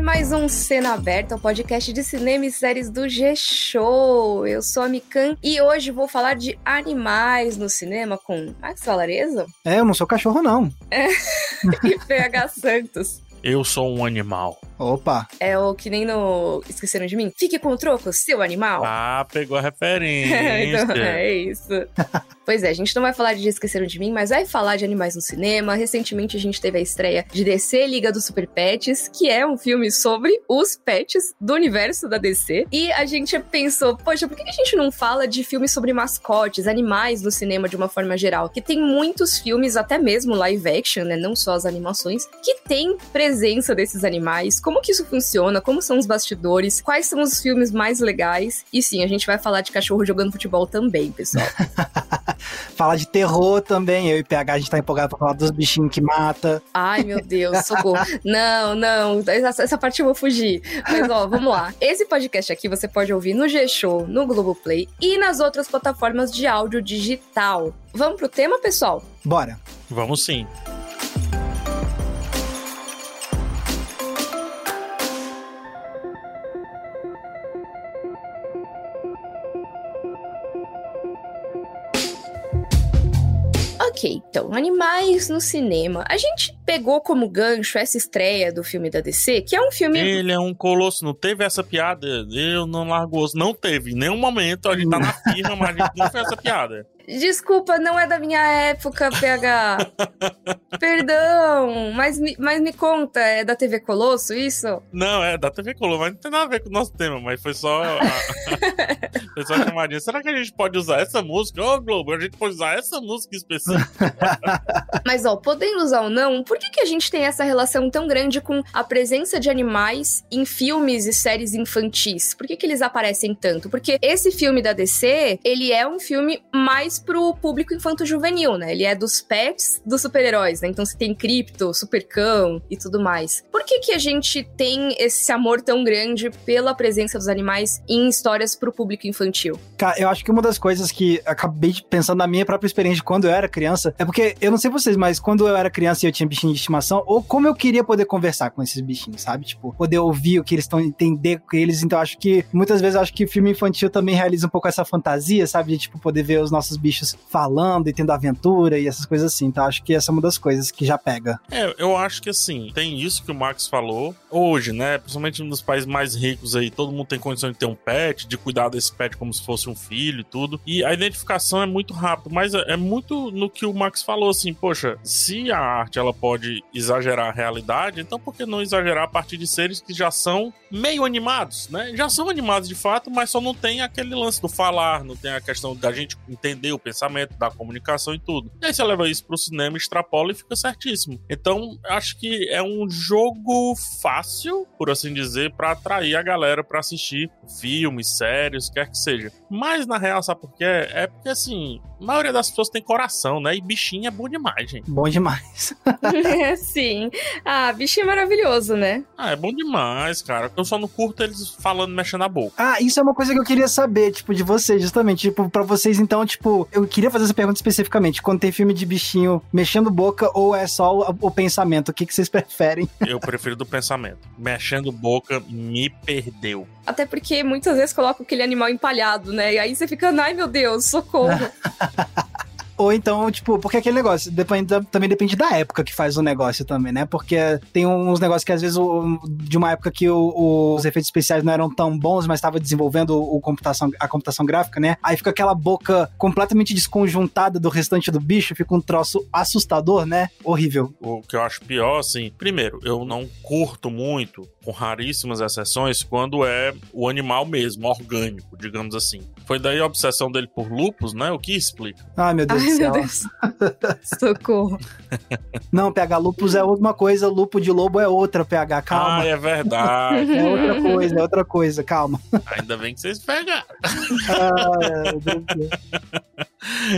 Ar, mais um Cena Aberta, o um podcast de cinema e séries do G-Show. Eu sou a Mikan e hoje vou falar de animais no cinema com Max Valarezo. É, eu não sou cachorro, não. É. e PH Santos. Eu sou um animal. Opa! É o que nem no Esqueceram de Mim? Fique com o troco, seu animal. Ah, pegou a referência. então, é isso. pois é, a gente não vai falar de Esqueceram de Mim, mas vai falar de animais no cinema. Recentemente a gente teve a estreia de DC Liga dos Super Pets, que é um filme sobre os pets do universo da DC. E a gente pensou, poxa, por que a gente não fala de filmes sobre mascotes, animais no cinema de uma forma geral? Que tem muitos filmes, até mesmo live action, né? Não só as animações, que tem presença desses animais como que isso funciona, como são os bastidores, quais são os filmes mais legais. E sim, a gente vai falar de cachorro jogando futebol também, pessoal. falar de terror também. Eu e PH, a gente tá empolgado pra falar dos bichinhos que mata. Ai, meu Deus, socorro. não, não, essa, essa parte eu vou fugir. Mas ó, vamos lá. Esse podcast aqui você pode ouvir no G-Show, no Globoplay e nas outras plataformas de áudio digital. Vamos pro tema, pessoal? Bora. Vamos sim. Ok, então, animais no cinema. A gente pegou como gancho essa estreia do filme da DC, que é um filme. Ele é um colosso, não teve essa piada. Eu não largou, não teve. Em nenhum momento a gente tá na firma, mas a gente não fez essa piada. Desculpa, não é da minha época, PH. Perdão, mas, mas me conta, é da TV Colosso isso? Não, é da TV Colosso, mas não tem nada a ver com o nosso tema, mas foi só. A... foi só a chamadinha. Será que a gente pode usar essa música? Ô, oh, Globo, a gente pode usar essa música específica. mas, ó, podendo usar ou não, por que, que a gente tem essa relação tão grande com a presença de animais em filmes e séries infantis? Por que, que eles aparecem tanto? Porque esse filme da DC, ele é um filme mais pro público infanto-juvenil, né? Ele é dos pets dos super-heróis, né? Então você tem Krypto, Supercão e tudo mais. Por que que a gente tem esse amor tão grande pela presença dos animais em histórias pro público infantil? Cara, eu acho que uma das coisas que acabei pensando na minha própria experiência quando eu era criança, é porque, eu não sei vocês, mas quando eu era criança e eu tinha bichinho de estimação, ou como eu queria poder conversar com esses bichinhos, sabe? Tipo, poder ouvir o que eles estão, entender com eles. Então, acho que, muitas vezes, acho que filme infantil também realiza um pouco essa fantasia, sabe? De, tipo, poder ver os nossos bichos falando e tendo aventura e essas coisas assim. Então acho que essa é uma das coisas que já pega. É, eu acho que assim, tem isso que o Max falou. Hoje, né? Principalmente nos países mais ricos aí, todo mundo tem condição de ter um pet, de cuidar desse pet como se fosse um filho e tudo. E a identificação é muito rápido, mas é, é muito no que o Max falou, assim, poxa, se a arte ela pode exagerar a realidade, então por que não exagerar a partir de seres que já são meio animados, né? Já são animados de fato, mas só não tem aquele lance do falar, não tem a questão da gente entender o pensamento, da comunicação e tudo. E aí você leva isso pro cinema, extrapola e fica certíssimo. Então, acho que é um jogo fácil, por assim dizer, para atrair a galera para assistir filmes, séries, quer que seja. Mas na real, sabe por quê? É porque assim, a maioria das pessoas tem coração, né? E bichinho é bom demais, gente. Bom demais. Sim. Ah, bichinho é maravilhoso, né? Ah, é bom demais, cara. Eu só não curto eles falando, mexendo a boca. Ah, isso é uma coisa que eu queria saber, tipo, de vocês, justamente. Tipo, pra vocês, então, tipo, eu queria fazer essa pergunta especificamente. Quando tem filme de bichinho mexendo boca ou é só o, o pensamento? O que, que vocês preferem? Eu prefiro do pensamento. Mexendo boca me perdeu. Até porque muitas vezes coloca aquele animal empalhado, né? E aí você fica, ai meu Deus, socorro. Ou então, tipo, porque aquele negócio depende, também depende da época que faz o negócio também, né? Porque tem uns negócios que às vezes de uma época que os efeitos especiais não eram tão bons, mas estava desenvolvendo o computação, a computação gráfica, né? Aí fica aquela boca completamente desconjuntada do restante do bicho, fica um troço assustador, né? Horrível. O que eu acho pior, assim, primeiro, eu não curto muito, com raríssimas exceções, quando é o animal mesmo, orgânico, digamos assim. Foi daí a obsessão dele por lupus, né? O que explica. Ai, meu Deus Ai, meu Deus. Socorro. Não, PH, lupus é uma coisa, lupo de lobo é outra, PH, calma. Ah, é verdade. É outra coisa, é outra coisa, calma. Ainda bem que vocês pegaram. Ah,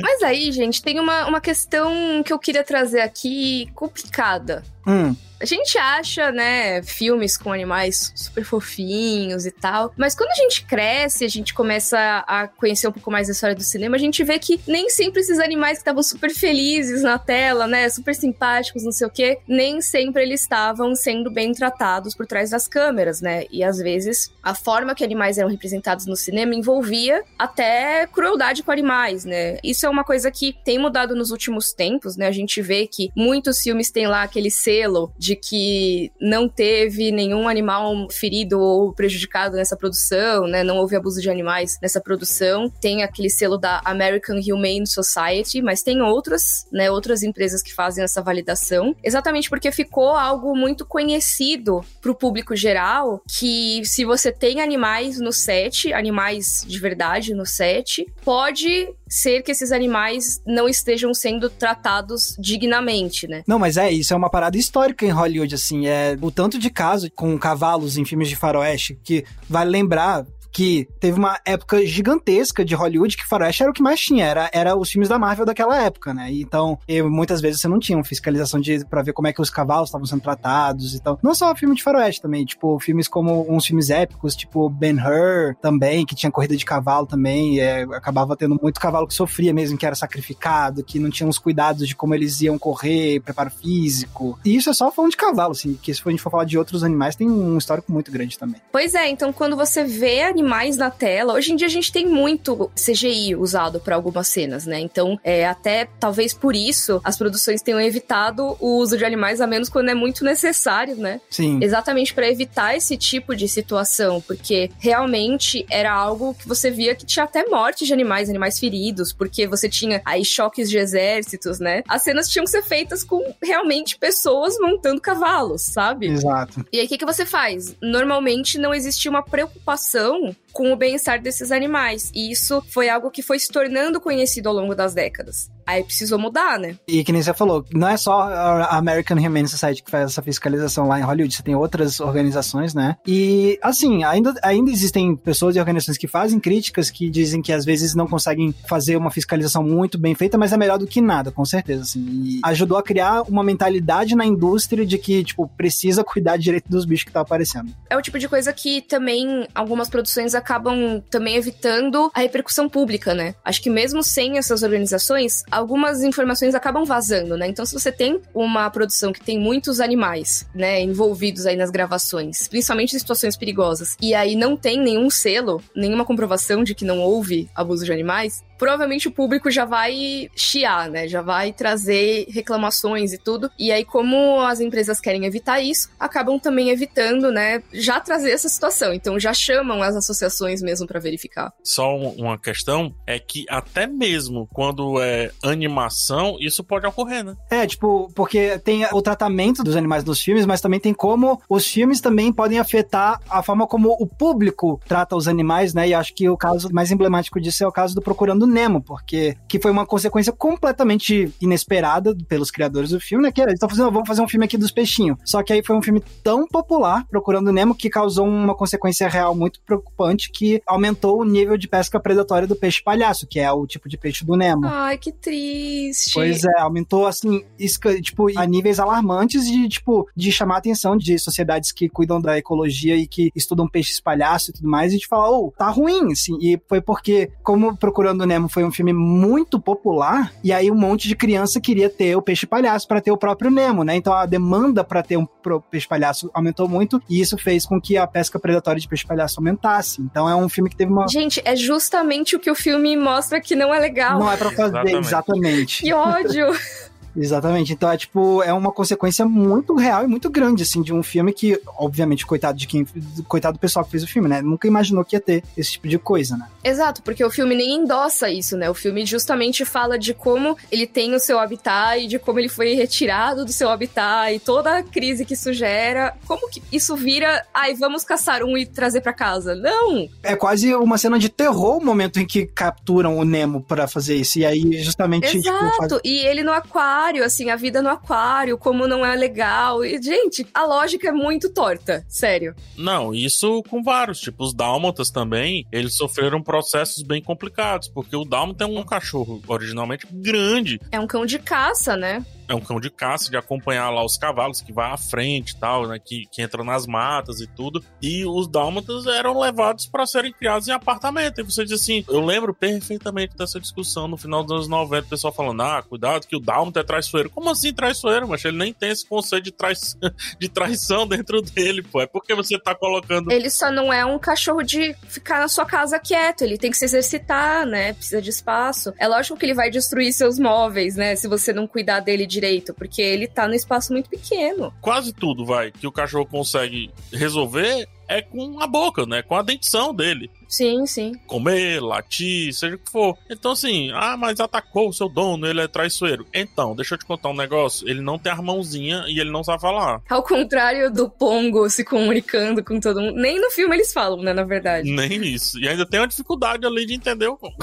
Mas aí, gente, tem uma, uma questão que eu queria trazer aqui complicada. Hum. A gente acha, né, filmes com animais super fofinhos e tal, mas quando a gente cresce, a gente começa a conhecer um pouco mais da história do cinema, a gente vê que nem sempre esses animais que estavam super felizes na tela, né, super simpáticos, não sei o quê, nem sempre eles estavam sendo bem tratados por trás das câmeras, né? E às vezes a forma que animais eram representados no cinema envolvia até crueldade com animais, né? Isso é uma coisa que tem mudado nos últimos tempos, né? A gente vê que muitos filmes têm lá aquele selo de que não teve nenhum animal ferido ou prejudicado nessa produção, né? Não houve abuso de animais nessa produção. Tem aquele selo da American Humane Society, mas tem outras, né? Outras empresas que fazem essa validação, exatamente porque ficou algo muito conhecido para o público geral que se você tem animais no set, animais de verdade no set, pode ser que esses animais não estejam sendo tratados dignamente, né? Não, mas é isso, é uma parada histórica em Hollywood, assim, é o tanto de casos com cavalos em filmes de faroeste que vale lembrar que teve uma época gigantesca de Hollywood que faroeste era o que mais tinha, era, era os filmes da Marvel daquela época, né? Então, eu, muitas vezes você não tinha uma fiscalização de para ver como é que os cavalos estavam sendo tratados e tal. Não só filme de faroeste também, tipo, filmes como uns filmes épicos, tipo Ben-Hur também, que tinha corrida de cavalo também, é, acabava tendo muito cavalo que sofria mesmo, que era sacrificado, que não tinha os cuidados de como eles iam correr, preparo físico. E isso é só falando de cavalo, assim, que se a gente for falar de outros animais, tem um histórico muito grande também. Pois é, então quando você vê animais na tela. Hoje em dia a gente tem muito CGI usado para algumas cenas, né? Então, é, até talvez por isso as produções tenham evitado o uso de animais a menos quando é muito necessário, né? Sim. Exatamente para evitar esse tipo de situação, porque realmente era algo que você via que tinha até morte de animais, animais feridos, porque você tinha aí choques de exércitos, né? As cenas tinham que ser feitas com realmente pessoas montando cavalos, sabe? Exato. E aí o que, que você faz? Normalmente não existia uma preocupação me com o bem-estar desses animais. E isso foi algo que foi se tornando conhecido ao longo das décadas. Aí precisou mudar, né? E que nem você falou, não é só a American Humane Society que faz essa fiscalização lá em Hollywood, você tem outras organizações, né? E, assim, ainda, ainda existem pessoas e organizações que fazem críticas, que dizem que às vezes não conseguem fazer uma fiscalização muito bem feita, mas é melhor do que nada, com certeza, assim. E ajudou a criar uma mentalidade na indústria de que, tipo, precisa cuidar direito dos bichos que estão aparecendo. É o tipo de coisa que também algumas produções acabam também evitando a repercussão pública, né? Acho que mesmo sem essas organizações, algumas informações acabam vazando, né? Então, se você tem uma produção que tem muitos animais, né, envolvidos aí nas gravações, principalmente em situações perigosas, e aí não tem nenhum selo, nenhuma comprovação de que não houve abuso de animais, provavelmente o público já vai chiar, né? Já vai trazer reclamações e tudo. E aí, como as empresas querem evitar isso, acabam também evitando, né? Já trazer essa situação. Então, já chamam as associações mesmo para verificar. Só uma questão é que até mesmo quando é animação, isso pode ocorrer, né? É, tipo, porque tem o tratamento dos animais nos filmes, mas também tem como os filmes também podem afetar a forma como o público trata os animais, né? E acho que o caso mais emblemático disso é o caso do Procurando Nemo, porque que foi uma consequência completamente inesperada pelos criadores do filme, né? Que eles estão fazendo, vamos fazer um filme aqui dos peixinhos. Só que aí foi um filme tão popular, Procurando Nemo, que causou uma consequência real muito preocupante que aumentou o nível de pesca predatória do peixe palhaço, que é o tipo de peixe do Nemo. Ai, que triste. Pois é, aumentou assim, tipo, a níveis alarmantes de, tipo, de chamar a atenção de sociedades que cuidam da ecologia e que estudam peixes palhaço e tudo mais, e de falar, oh, tá ruim, assim. E foi porque, como Procurando Nemo foi um filme muito popular, e aí um monte de criança queria ter o peixe palhaço para ter o próprio Nemo, né? Então a demanda para ter um peixe palhaço aumentou muito, e isso fez com que a pesca predatória de peixe palhaço aumentasse. Então é um filme que teve uma. Gente, é justamente o que o filme mostra que não é legal. Não é pra fazer, exatamente. exatamente. Que ódio! Exatamente. Então é tipo, é uma consequência muito real e muito grande, assim, de um filme que, obviamente, coitado de quem. Coitado do pessoal que fez o filme, né? Nunca imaginou que ia ter esse tipo de coisa, né? Exato, porque o filme nem endossa isso, né? O filme justamente fala de como ele tem o seu habitat e de como ele foi retirado do seu habitat e toda a crise que isso gera. Como que isso vira, ai, vamos caçar um e trazer para casa? Não! É quase uma cena de terror o momento em que capturam o Nemo para fazer isso. E aí, justamente. Exato, tipo, faz... e ele no aquário aquário, assim, a vida no aquário, como não é legal. E, gente, a lógica é muito torta, sério. Não, isso com vários. Tipo, os dálmatas também, eles sofreram processos bem complicados, porque o dálmata é um cachorro originalmente grande. É um cão de caça, né? É um cão de caça, de acompanhar lá os cavalos que vai à frente e tal, né? Que, que entra nas matas e tudo. E os dálmatas eram levados para serem criados em apartamento. E você diz assim, eu lembro perfeitamente dessa discussão no final dos anos 90, o pessoal falando, ah, cuidado que o dálmata é traiçoeiro. Como assim traiçoeiro, mas ele nem tem esse conceito de, trai... de traição dentro dele, pô. É porque você tá colocando... Ele só não é um cachorro de ficar na sua casa quieto, ele tem que se exercitar, né? Precisa de espaço. É lógico que ele vai destruir seus móveis, né? Se você não cuidar dele direito, porque ele tá no espaço muito pequeno. Quase tudo, vai, que o cachorro consegue resolver é com a boca, né? Com a dentição dele. Sim, sim. Comer, latir, seja o que for. Então, assim, ah, mas atacou o seu dono, ele é traiçoeiro. Então, deixa eu te contar um negócio. Ele não tem a mãozinha e ele não sabe falar. Ao contrário do Pongo se comunicando com todo mundo. Nem no filme eles falam, né, na verdade. Nem isso. E ainda tem uma dificuldade ali de entender o Pongo.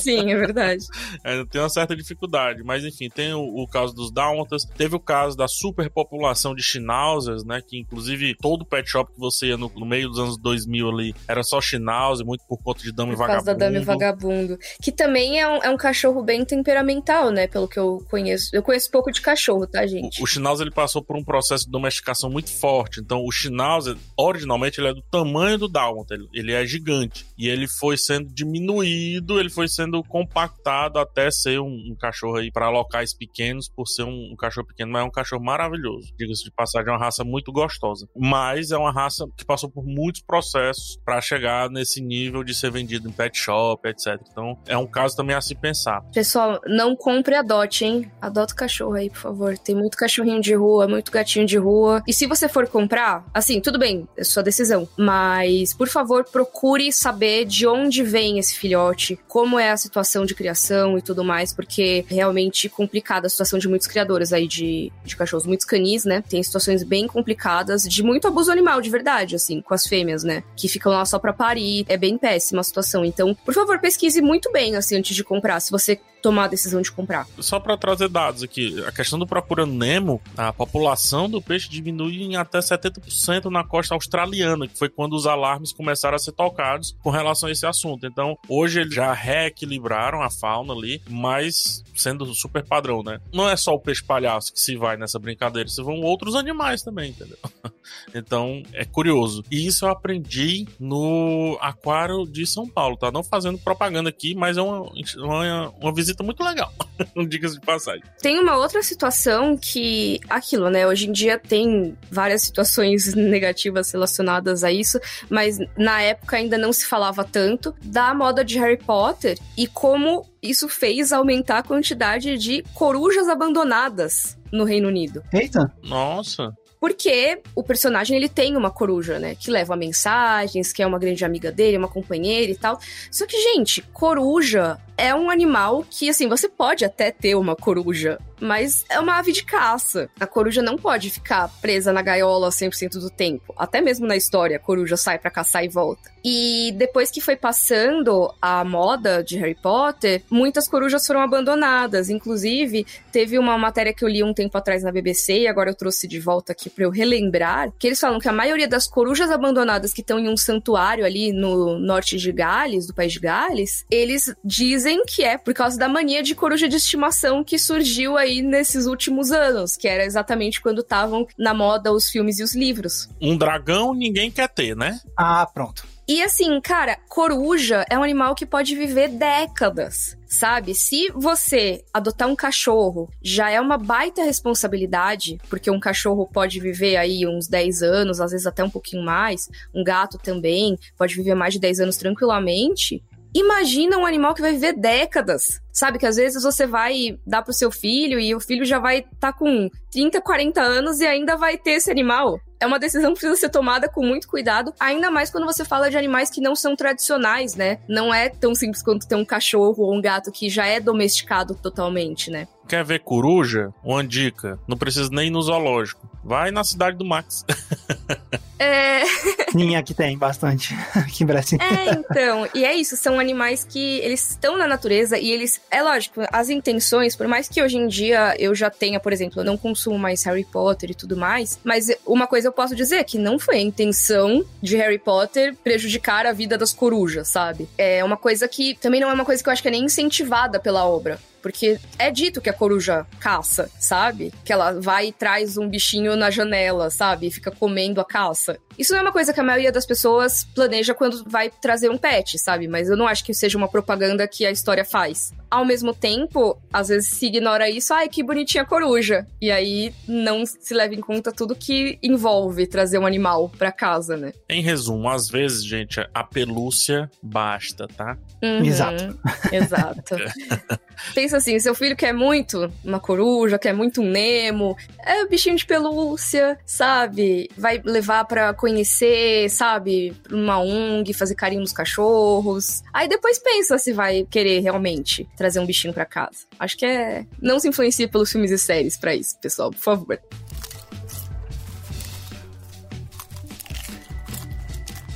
Sim, é verdade. ainda tem uma certa dificuldade. Mas, enfim, tem o, o caso dos Dálmatas. Teve o caso da superpopulação de Schnauzers, né? Que, inclusive, todo pet shop que você ia no, no meio dos anos 2000 ali era só Schnauzers Schnauzer, muito por conta de Dama e Vagabundo. Por causa da Dama e Vagabundo. Que também é um, é um cachorro bem temperamental, né? Pelo que eu conheço. Eu conheço pouco de cachorro, tá, gente? O, o ele passou por um processo de domesticação muito forte. Então, o Schnauzer, originalmente, ele é do tamanho do Dálmata. Ele, ele é gigante. E ele foi sendo diminuído, ele foi sendo compactado até ser um, um cachorro aí para locais pequenos, por ser um, um, cachorro pequeno, mas é um cachorro maravilhoso. Diga-se de passagem, é uma raça muito gostosa. Mas é uma raça que passou por muitos processos para chegar nesse nível de ser vendido em pet shop, etc. Então, é um caso também a se pensar. Pessoal, não compre adote, hein? Adota o cachorro aí, por favor. Tem muito cachorrinho de rua, muito gatinho de rua. E se você for comprar, assim, tudo bem, é sua decisão. Mas, por favor, procure saber de onde vem esse filhote, como é a situação de criação e tudo mais, porque é realmente complicada a situação de muitos criadores aí de, de cachorros, muitos canis, né? Tem situações bem complicadas de muito abuso animal, de verdade, assim, com as fêmeas, né? Que ficam lá só pra parir é bem péssima a situação. Então, por favor, pesquise muito bem, assim, antes de comprar, se você tomar a decisão de comprar. Só para trazer dados aqui, a questão do Procurando Nemo, a população do peixe diminui em até 70% na costa australiana, que foi quando os alarmes começaram a ser tocados com relação a esse assunto. Então, hoje eles já reequilibraram a fauna ali, mas sendo super padrão, né? Não é só o peixe palhaço que se vai nessa brincadeira, se vão outros animais também, entendeu? Então, é curioso. E isso eu aprendi no Aquário de São Paulo, tá? Não fazendo propaganda aqui, mas é uma, uma, uma visita muito legal. Dicas de passagem. Tem uma outra situação que, aquilo, né? Hoje em dia tem várias situações negativas relacionadas a isso, mas na época ainda não se falava tanto da moda de Harry Potter e como isso fez aumentar a quantidade de corujas abandonadas no Reino Unido. Eita! Nossa! Porque o personagem ele tem uma coruja, né? Que leva mensagens, que é uma grande amiga dele, uma companheira e tal. Só que, gente, coruja é um animal que, assim, você pode até ter uma coruja, mas é uma ave de caça. A coruja não pode ficar presa na gaiola 100% do tempo. Até mesmo na história, a coruja sai para caçar e volta. E depois que foi passando a moda de Harry Potter, muitas corujas foram abandonadas. Inclusive, teve uma matéria que eu li um tempo atrás na BBC e agora eu trouxe de volta aqui para eu relembrar, que eles falam que a maioria das corujas abandonadas que estão em um santuário ali no norte de Gales, do país de Gales, eles dizem que é por causa da mania de coruja de estimação que surgiu aí nesses últimos anos, que era exatamente quando estavam na moda os filmes e os livros. Um dragão ninguém quer ter, né? Ah, pronto. E assim, cara, coruja é um animal que pode viver décadas, sabe? Se você adotar um cachorro, já é uma baita responsabilidade, porque um cachorro pode viver aí uns 10 anos, às vezes até um pouquinho mais, um gato também pode viver mais de 10 anos tranquilamente. Imagina um animal que vai viver décadas. Sabe que às vezes você vai dar pro seu filho e o filho já vai estar tá com 30, 40 anos e ainda vai ter esse animal. É uma decisão que precisa ser tomada com muito cuidado, ainda mais quando você fala de animais que não são tradicionais, né? Não é tão simples quanto ter um cachorro ou um gato que já é domesticado totalmente, né? Quer ver coruja? Uma dica: não precisa nem ir no zoológico. Vai na cidade do Max. É. Sim, aqui tem bastante. Aqui em Brasília. É, então. E é isso, são animais que eles estão na natureza e eles. É lógico, as intenções, por mais que hoje em dia eu já tenha, por exemplo, eu não consumo mais Harry Potter e tudo mais, mas uma coisa eu posso dizer que não foi a intenção de Harry Potter prejudicar a vida das corujas, sabe? É uma coisa que também não é uma coisa que eu acho que é nem incentivada pela obra. Porque é dito que a coruja caça, sabe? Que ela vai e traz um bichinho na janela, sabe? E fica comendo a caça. Isso não é uma coisa que a maioria das pessoas planeja quando vai trazer um pet, sabe? Mas eu não acho que seja uma propaganda que a história faz. Ao mesmo tempo, às vezes se ignora isso, ai, que bonitinha coruja. E aí não se leva em conta tudo que envolve trazer um animal pra casa, né? Em resumo, às vezes, gente, a pelúcia basta, tá? Uhum, Exato. Exato. Pensa assim, seu filho quer muito uma coruja, quer muito um Nemo, é um bichinho de pelúcia, sabe? Vai levar pra conhecer, sabe? Uma ONG, fazer carinho nos cachorros. Aí depois pensa se vai querer realmente trazer um bichinho pra casa. Acho que é. Não se influencie pelos filmes e séries pra isso, pessoal, por favor.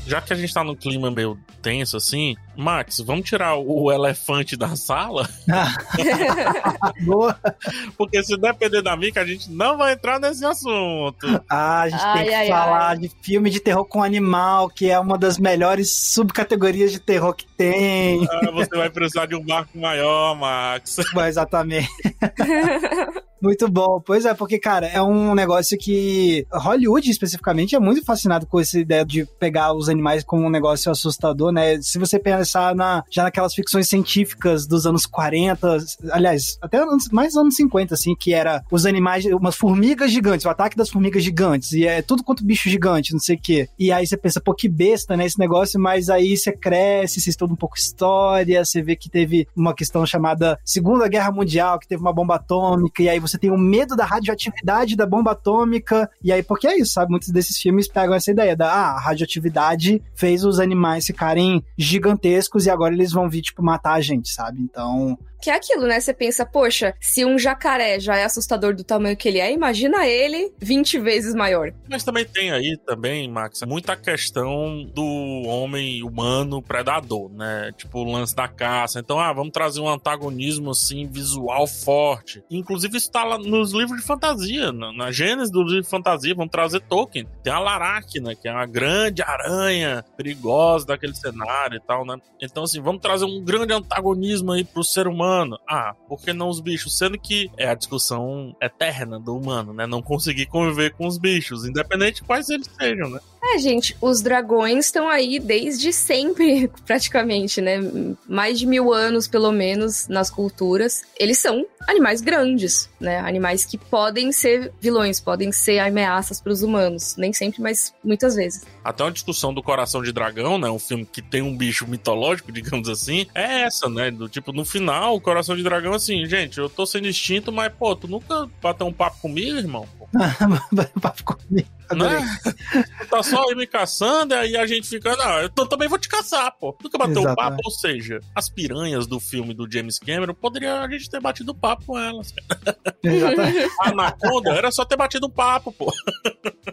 Já que a gente tá num clima meio tenso assim, Max, vamos tirar o elefante da sala? Boa. Porque se depender da Mica, a gente não vai entrar nesse assunto. Ah, a gente Ai, tem que ai, falar ai. de filme de terror com animal, que é uma das melhores subcategorias de terror que tem. Ah, você vai precisar de um barco maior, Max. Mas, Exatamente. Muito bom. Pois é, porque, cara, é um negócio que Hollywood, especificamente, é muito fascinado com essa ideia de pegar os animais como um negócio assustador, né? Se você pensar na, já naquelas ficções científicas dos anos 40, aliás, até anos- mais anos 50, assim, que era os animais, umas formigas gigantes, o ataque das formigas gigantes, e é tudo quanto bicho gigante, não sei o quê. E aí você pensa, pô, que besta, né, esse negócio, mas aí você cresce, você estuda um pouco história, você vê que teve uma questão chamada Segunda Guerra Mundial, que teve uma bomba atômica, e aí você tem o medo da radioatividade da bomba atômica, e aí, porque é isso, sabe? Muitos desses filmes pegam essa ideia da, ah, a radioatividade fez os animais ficarem gigantescos e agora eles vão vir, tipo, matar a gente, sabe? Então, Que é aquilo, né? Você pensa, poxa, se um jacaré já é assustador do tamanho que ele é, imagina ele 20 vezes maior. Mas também tem aí também, Max, muita questão do homem humano predador, né? Tipo o lance da caça. Então, ah, vamos trazer um antagonismo assim visual forte. Inclusive isso tá lá nos livros de fantasia, na, na gênese do livro de fantasia, vamos trazer Tolkien. Tem a Laracna, que é uma grande aranha perigosa daquele cenário e tal, né? Então assim, vamos trazer um grande antagonismo aí pro ser humano. Ah, por que não os bichos? Sendo que é a discussão eterna do humano, né? Não conseguir conviver com os bichos, independente de quais eles sejam, né? É, gente, os dragões estão aí desde sempre, praticamente, né? Mais de mil anos, pelo menos, nas culturas. Eles são animais grandes, né? Animais que podem ser vilões, podem ser ameaças para os humanos. Nem sempre, mas muitas vezes. Até uma discussão do Coração de Dragão, né? Um filme que tem um bicho mitológico, digamos assim, é essa, né? Do tipo, no final, o Coração de Dragão, assim, gente, eu tô sendo extinto, mas, pô, tu nunca bateu um papo comigo, irmão? Papo comigo. Não Adorei. é? Tu tá só me caçando, e aí a gente fica, não, eu também vou te caçar, pô. Nunca bateu Exatamente. papo, ou seja, as piranhas do filme do James Cameron, poderia a gente ter batido papo com elas. A Anaconda era só ter batido papo, pô.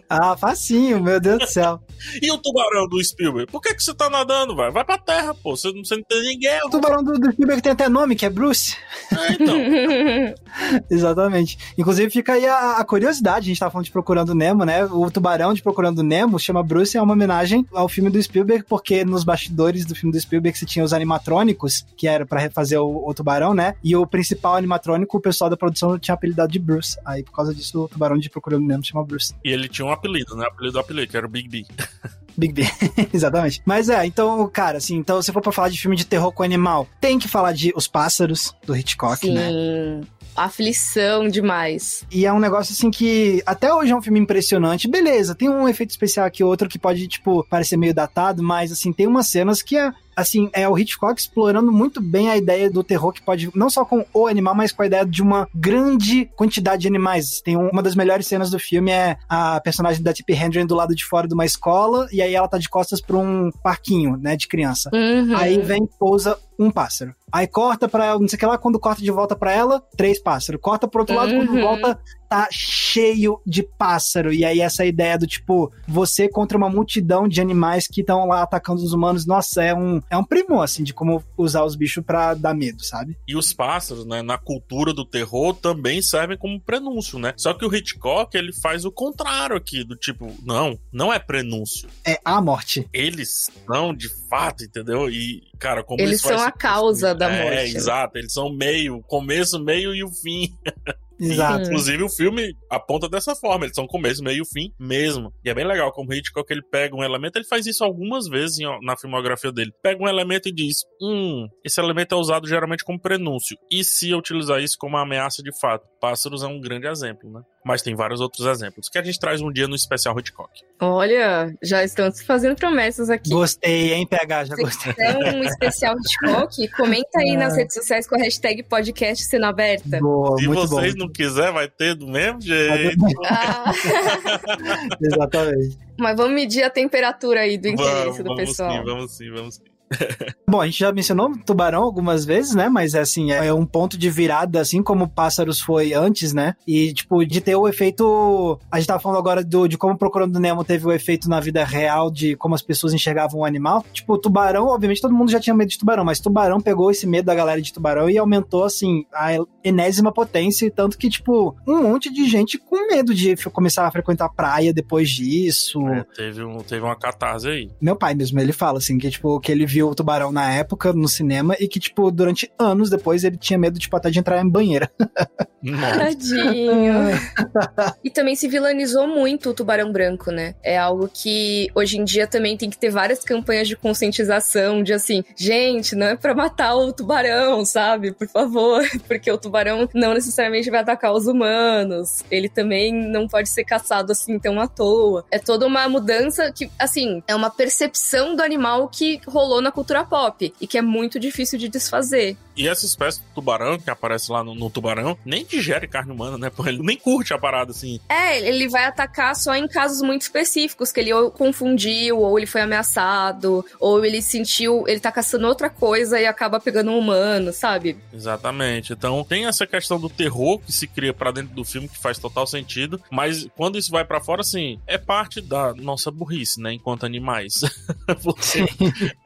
Ah, facinho, meu Deus do céu. E o tubarão do Spielberg? Por que, que você tá nadando, velho? Vai pra terra, pô. Você, não- você não tem ninguém. O tubarão do, do Spielberg tem até nome, que é Bruce. É, então. Exatamente. Inclusive, fica aí a, a curiosidade, a gente tava falando de Procurando Nemo, né? O tubarão de Procurando Nemo chama Bruce, é uma homenagem ao filme do Spielberg, porque nos bastidores do filme do Spielberg você tinha os animatrônicos, que era pra refazer o, o tubarão, né? E o principal animatrônico, o pessoal da produção tinha apelidado de Bruce. Aí, por causa disso, o tubarão de Procurando Nemo chama Bruce. E ele tinha um apelido, né? O apelido do apelido, que era o Big B. Big B. Exatamente. Mas é, então, cara, assim, então se for pra falar de filme de terror com animal, tem que falar de Os Pássaros, do Hitchcock, Sim. né? Aflição demais. E é um negócio assim que até hoje é um filme impressionante. Beleza, tem um efeito especial aqui outro que pode, tipo, parecer meio datado, mas assim, tem umas cenas que é. Assim, é o Hitchcock explorando muito bem a ideia do terror que pode, não só com o animal, mas com a ideia de uma grande quantidade de animais. Tem um- uma das melhores cenas do filme é a personagem da Tippi Hedren do lado de fora de uma escola, e aí ela tá de costas pra um parquinho, né, de criança. Uhum. Aí vem, pousa um pássaro. Aí corta pra ela, não sei o que lá, quando corta de volta pra ela, três pássaros. Corta pro outro lado, quando Uhum. volta, tá cheio de pássaro. E aí essa ideia do tipo, você contra uma multidão de animais que estão lá atacando os humanos, nossa, é um, é um primor, assim, de como usar os bichos pra dar medo, sabe? E os pássaros, né, na cultura do terror, também servem como prenúncio, né? Só que o Hitchcock, ele faz o contrário aqui, do tipo, não, não é prenúncio. É a morte. Eles são, de fato, entendeu? E Cara, como Eles são a causa da morte. É, né? exato. Eles são meio, começo, meio e o fim. Exato. Inclusive, o filme aponta dessa forma. Eles são começo, meio e fim mesmo. E é bem legal como Hitchcock ele pega um elemento, ele faz isso algumas vezes na filmografia dele. Pega um elemento e diz: Hum, esse elemento é usado geralmente como prenúncio. E se eu utilizar isso como uma ameaça de fato? Pássaros é um grande exemplo, né? Mas tem vários outros exemplos que a gente traz um dia no especial Hitchcock. Olha, já estão se fazendo promessas aqui. Gostei, hein, PH? Já Se gostei. quiser um especial Hitchcock, comenta aí nas redes sociais com a hashtag podcast sendo aberta. Boa, Se muito vocês bom. não quiser, vai ter do mesmo jeito. Ah, Exatamente. mas vamos medir a temperatura aí do interesse Vamos, do vamos pessoal. sim, vamos sim, vamos sim. Bom, a gente já mencionou tubarão algumas vezes, né? Mas assim, é um ponto de virada, assim como pássaros foi antes, né? E, tipo, de ter o efeito. A gente tava falando agora do, de como Procurando Nemo teve o efeito na vida real de como as pessoas enxergavam o animal. Tipo, tubarão, obviamente todo mundo já tinha medo de tubarão, mas tubarão pegou esse medo da galera de tubarão e aumentou, assim, a enésima potência. Tanto que, tipo, um monte de gente com medo de começar a frequentar praia depois disso. É, teve, um, teve uma catarse aí. Meu pai mesmo, ele fala assim, que tipo, que ele viu o tubarão na época no cinema e que, tipo, durante anos depois ele tinha medo, tipo, até de entrar em banheira. Nossa. Tadinho. e também se vilanizou muito o tubarão branco, né? É algo que hoje em dia também tem que ter várias campanhas de conscientização, de assim, gente, não é pra matar o tubarão, sabe? Por favor, porque o tubarão não necessariamente vai atacar os humanos. Ele também não pode ser caçado assim tão à toa. É toda uma mudança que, assim, é uma percepção do animal que rolou na cultura pop e que é muito difícil de desfazer. E essa espécie de tubarão que aparece lá no, no tubarão nem digere carne humana, né? Pô, ele nem curte a parada assim. É, ele vai atacar só em casos muito específicos, que ele ou confundiu, ou ele foi ameaçado, ou ele sentiu, ele tá caçando outra coisa e acaba pegando um humano, sabe? Exatamente. Então tem essa questão do terror que se cria pra dentro do filme que faz total sentido, mas quando isso vai pra fora, assim, é parte da nossa burrice, né? Enquanto animais. Porque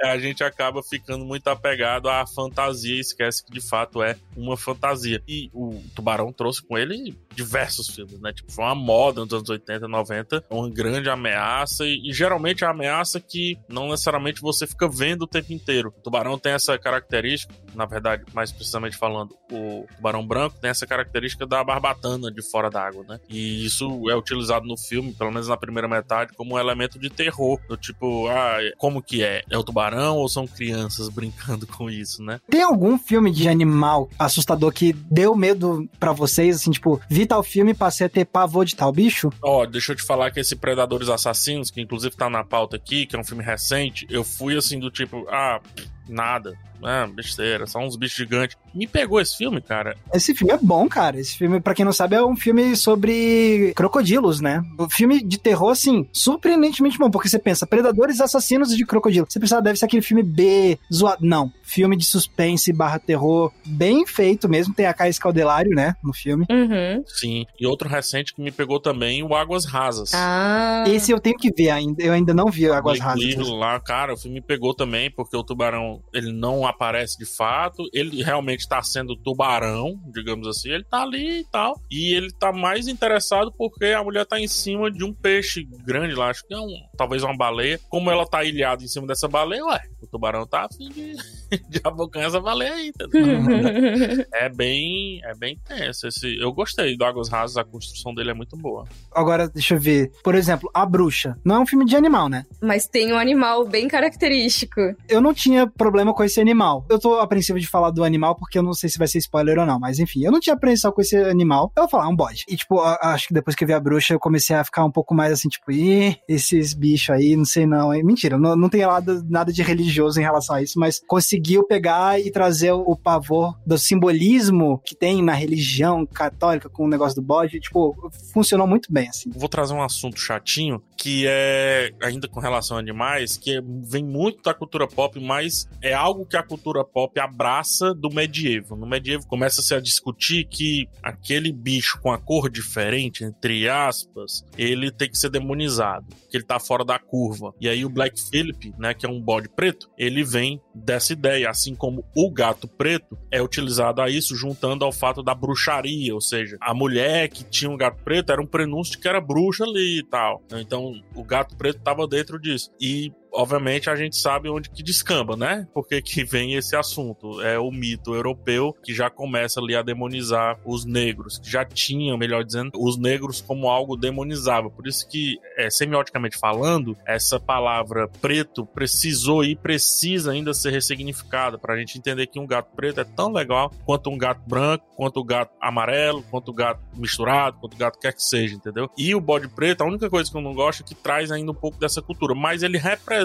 a gente acaba ficando muito apegado à fantasia e esquece que de fato é uma fantasia. E o Tubarão trouxe com ele diversos filmes, né? Tipo, foi uma moda nos anos 80, 90, uma grande ameaça e, e geralmente é a ameaça que não necessariamente você fica vendo o tempo inteiro. O Tubarão tem essa característica, na verdade, mais precisamente falando, o Tubarão Branco tem essa característica da barbatana de fora d'água, né? E isso é utilizado no filme, pelo menos na primeira metade, como um elemento de terror, do tipo, ah, como que é? É o tubarão ou são crianças brincando com isso, né? Tem algum filme de animal assustador que deu medo pra vocês, assim, tipo, vi tal filme e passei a ter pavor de tal bicho? Ó, deixa eu te falar que esse Predadores Assassinos, que inclusive tá na pauta aqui, que é um filme recente, eu fui assim do tipo, ah, nada. Ah, besteira, só uns bichos gigantes. Me pegou esse filme, cara. Esse filme é bom, cara. Esse filme, pra quem não sabe, é um filme sobre crocodilos, né? O filme de terror, assim, surpreendentemente bom, porque você pensa, predadores assassinos de crocodilo. Você pensa, ah, deve ser aquele filme B, zoado. Não. Filme de suspense barra terror, bem feito mesmo. Tem a Caia Escaldelário, né, no filme. Uhum. Sim. E outro recente que me pegou também, o Águas Rasas. Ah. Esse eu tenho que ver ainda. Eu ainda não vi Águas Blake Rasas. Lively lá, cara, o filme me pegou também, porque o tubarão, ele não aparece de fato, ele realmente tá sendo tubarão, digamos assim, ele tá ali e tal, e ele tá mais interessado porque a mulher tá em cima de um peixe grande lá, acho que é um, talvez uma baleia, como ela tá ilhada em cima dessa baleia, ué, o tubarão tá afim de, de abocanhar essa baleia aí, entendeu? É bem, é bem tenso, esse, eu gostei do Águas Rasas, a construção dele é muito boa. Agora, deixa eu ver. Por exemplo, A Bruxa. Não é um filme de animal, né? Mas tem um animal bem característico. Eu não tinha problema com esse animal. Eu tô apreensivo de falar do animal porque eu não sei se vai ser spoiler ou não, mas enfim, eu não tinha apreensão com esse animal. Eu vou falar, é um bode. E tipo, acho que depois que eu vi a bruxa, eu comecei a ficar um pouco mais assim, tipo, ih, esses bichos aí, não sei não. Mentira, não, não tem nada, nada de religioso em relação a isso, mas conseguiu pegar e trazer o, pavor do simbolismo que tem na religião católica com o negócio do bode. Tipo, funcionou muito bem, assim. Vou trazer um assunto chatinho, que é, ainda com relação a animais, que é- vem muito da cultura pop, mas é algo que a cultura pop abraça do medievo. No medievo começa-se a discutir que aquele bicho com a cor diferente, entre aspas, ele tem que ser demonizado, que ele tá fora da curva. E aí o Black Phillip, né, que é um bode preto, ele vem dessa ideia, assim como o gato preto é utilizado a isso, juntando ao fato da bruxaria, ou seja, a mulher que tinha um gato preto era um prenúncio de que era bruxa ali e tal. Então o gato preto estava dentro disso. E obviamente a gente sabe onde que descamba, né? Porque que vem esse assunto. É o mito europeu que já começa ali a demonizar os negros, que já tinham, melhor dizendo, os negros como algo demonizável. Por isso que, é, semioticamente falando, essa palavra preto precisou e precisa ainda ser ressignificada para a gente entender que um gato preto é tão legal quanto um gato branco, quanto o um gato amarelo, quanto o um gato misturado, quanto o gato quer que seja, entendeu? E o bode preto, a única coisa que eu não gosto é que traz ainda um pouco dessa cultura, mas ele representa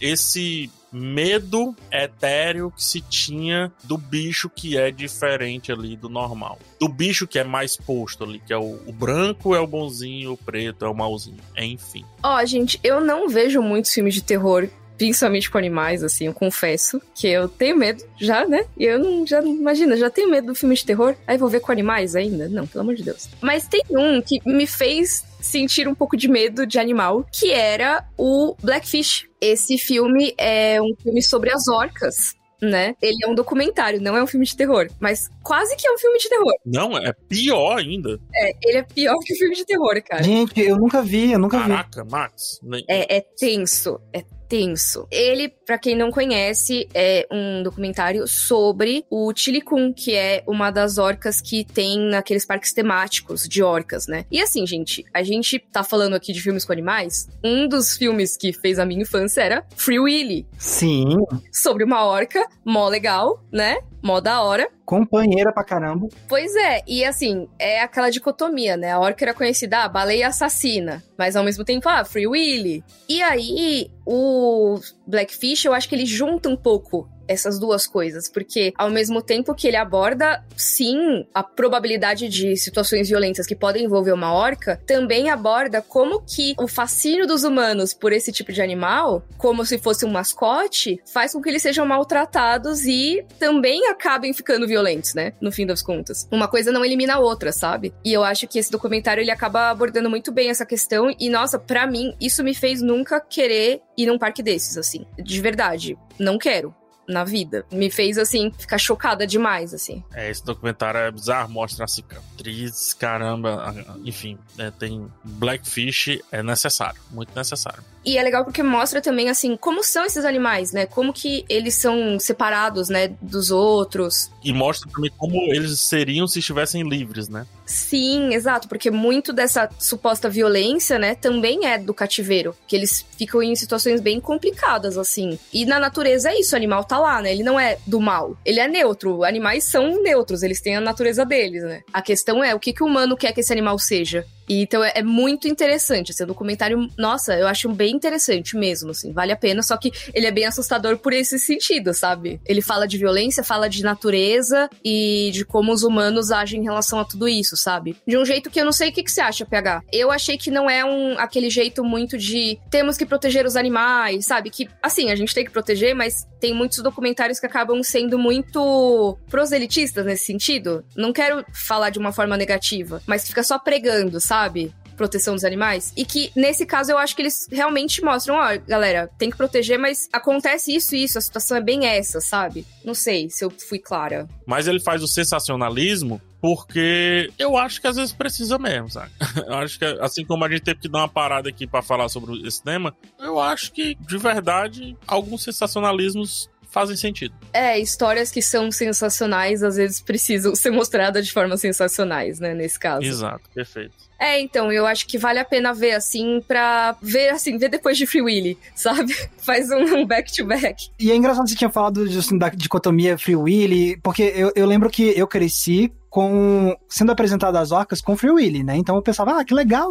esse medo etéreo que se tinha do bicho que é diferente ali do normal. Do bicho que é mais posto ali, que é o, o branco é o bonzinho, o preto é o malzinho. Enfim. Ó, oh, gente, eu não vejo muitos filmes de terror principalmente com animais, assim, eu confesso que eu tenho medo já, né? E eu não, já, imagina, já tenho medo do filme de terror, aí vou ver com animais ainda? Não, pelo amor de Deus. Mas tem um que me fez sentir um pouco de medo de animal, que era o Blackfish. Esse filme é um filme sobre as orcas né? Ele é um documentário, não é um filme de terror, mas quase que é um filme de terror. Não, é pior ainda. É, ele é pior que o filme de terror, cara. Gente, eu nunca vi, eu nunca Caraca, vi. Caraca, Max. É, é tenso, é tenso. Ele, para quem não conhece, é um documentário sobre o Tilicum, que é uma das orcas que tem naqueles parques temáticos de orcas, né? E assim, gente, a gente tá falando aqui de filmes com animais. Um dos filmes que fez a minha infância era Free Willy. Sim. Sobre uma orca, mó legal, né? Mó da hora. Companheira pra caramba. Pois é, e assim, é aquela dicotomia, né? A orca era conhecida, ah, baleia assassina, mas ao mesmo tempo, ah, Free Willy. E aí, o Blackfish, eu acho que ele junta um pouco essas duas coisas, porque ao mesmo tempo que ele aborda, sim, a probabilidade de situações violentas que podem envolver uma orca, também aborda como que o fascínio dos humanos por esse tipo de animal, como se fosse um mascote, faz com que eles sejam maltratados e também acabem ficando violentos, né? No fim das contas. Uma coisa não elimina a outra, sabe? E eu acho que esse documentário ele acaba abordando muito bem essa questão e nossa, para mim isso me fez nunca querer ir num parque desses assim. De verdade, não quero na vida. Me fez, assim, ficar chocada demais, assim. É, esse documentário é bizarro, mostra a cicatriz, caramba, enfim, é, tem Blackfish, é necessário, muito necessário. E é legal porque mostra também, assim, como são esses animais, né? Como que eles são separados, né, dos outros. E mostra também como eles seriam se estivessem livres, né? Sim, exato, porque muito dessa suposta violência, né, também é do cativeiro, que eles ficam em situações bem complicadas, assim. E na natureza é isso, o animal tá lá, né? Ele não é do mal, ele é neutro. Animais são neutros, eles têm a natureza deles, né? A questão é o que, que o humano quer que esse animal seja. Então é, é, muito interessante, esse assim, documentário, nossa, eu acho bem interessante mesmo, assim, vale a pena, só que ele é bem assustador por esse sentido, sabe? Ele fala de violência, fala de natureza e de como os humanos agem em relação a tudo isso, sabe? De um jeito que eu não sei o que, que você acha, PH. Eu achei que não é um aquele jeito muito de temos que proteger os animais, sabe? Que, assim, a gente tem que proteger, mas tem muitos documentários que acabam sendo muito proselitistas nesse sentido. Não quero falar de uma forma negativa, mas fica só pregando, sabe? Sabe? proteção dos animais. E que, nesse caso, eu acho que eles realmente mostram, ó, galera, tem que proteger, mas acontece isso e isso, a situação é bem essa, sabe? Não sei se eu fui clara. Mas ele faz o sensacionalismo porque eu acho que às vezes precisa mesmo, sabe? Eu acho que assim como a gente teve que dar uma parada aqui para falar sobre esse tema, eu acho que de verdade alguns sensacionalismos fazem sentido. É, histórias que são sensacionais às vezes precisam ser mostradas de forma sensacionais, né, nesse caso. Exato, perfeito. É, então, eu acho que vale a pena ver, assim, pra ver, assim, ver depois de Free Willy, sabe? Faz um back-to-back. -back. E é engraçado que você tinha falado assim, da dicotomia Free Willy, porque eu, eu lembro que eu cresci com sendo apresentado as orcas com Free Willy, né? Então eu pensava, ah, que legal.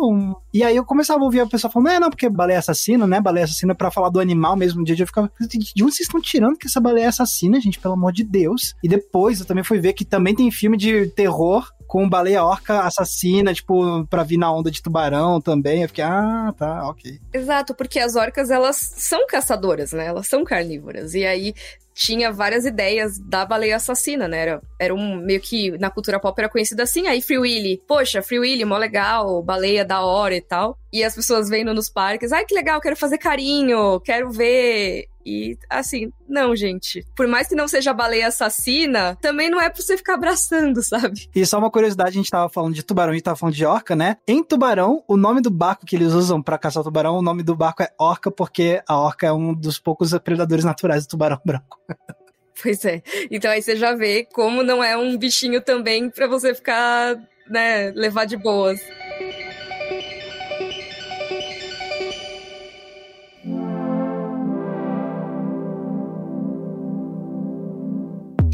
E aí eu começava a ouvir a pessoa falando, é, não, porque baleia assassina, né? Baleia assassina para falar do animal mesmo. Um dia eu ficava, de onde vocês estão tirando que essa baleia é assassina, gente? Pelo amor de Deus. E depois eu também fui ver que também tem filme de terror com baleia orca assassina, tipo, pra vir na onda de tubarão também. Eu fiquei, ah, tá, ok. Exato, porque as orcas, elas são caçadoras, né? Elas são carnívoras. E aí tinha várias ideias da baleia assassina, né? Era, era um meio que na cultura pop era conhecido assim. Aí Free Willy, poxa, Free Willy, mó legal, baleia da hora e tal. E as pessoas vendo nos parques, ai que legal, quero fazer carinho, quero ver E assim, não, gente. Por mais que não seja baleia assassina, também não é pra você ficar abraçando, sabe? E só uma curiosidade, a gente tava falando de tubarão e tava falando de orca, né? Em tubarão, o nome do barco que eles usam para caçar o tubarão, o nome do barco é orca, porque a orca é um dos poucos predadores naturais do tubarão branco. Pois é. Então aí você já vê como não é um bichinho também para você ficar, né, levar de boas.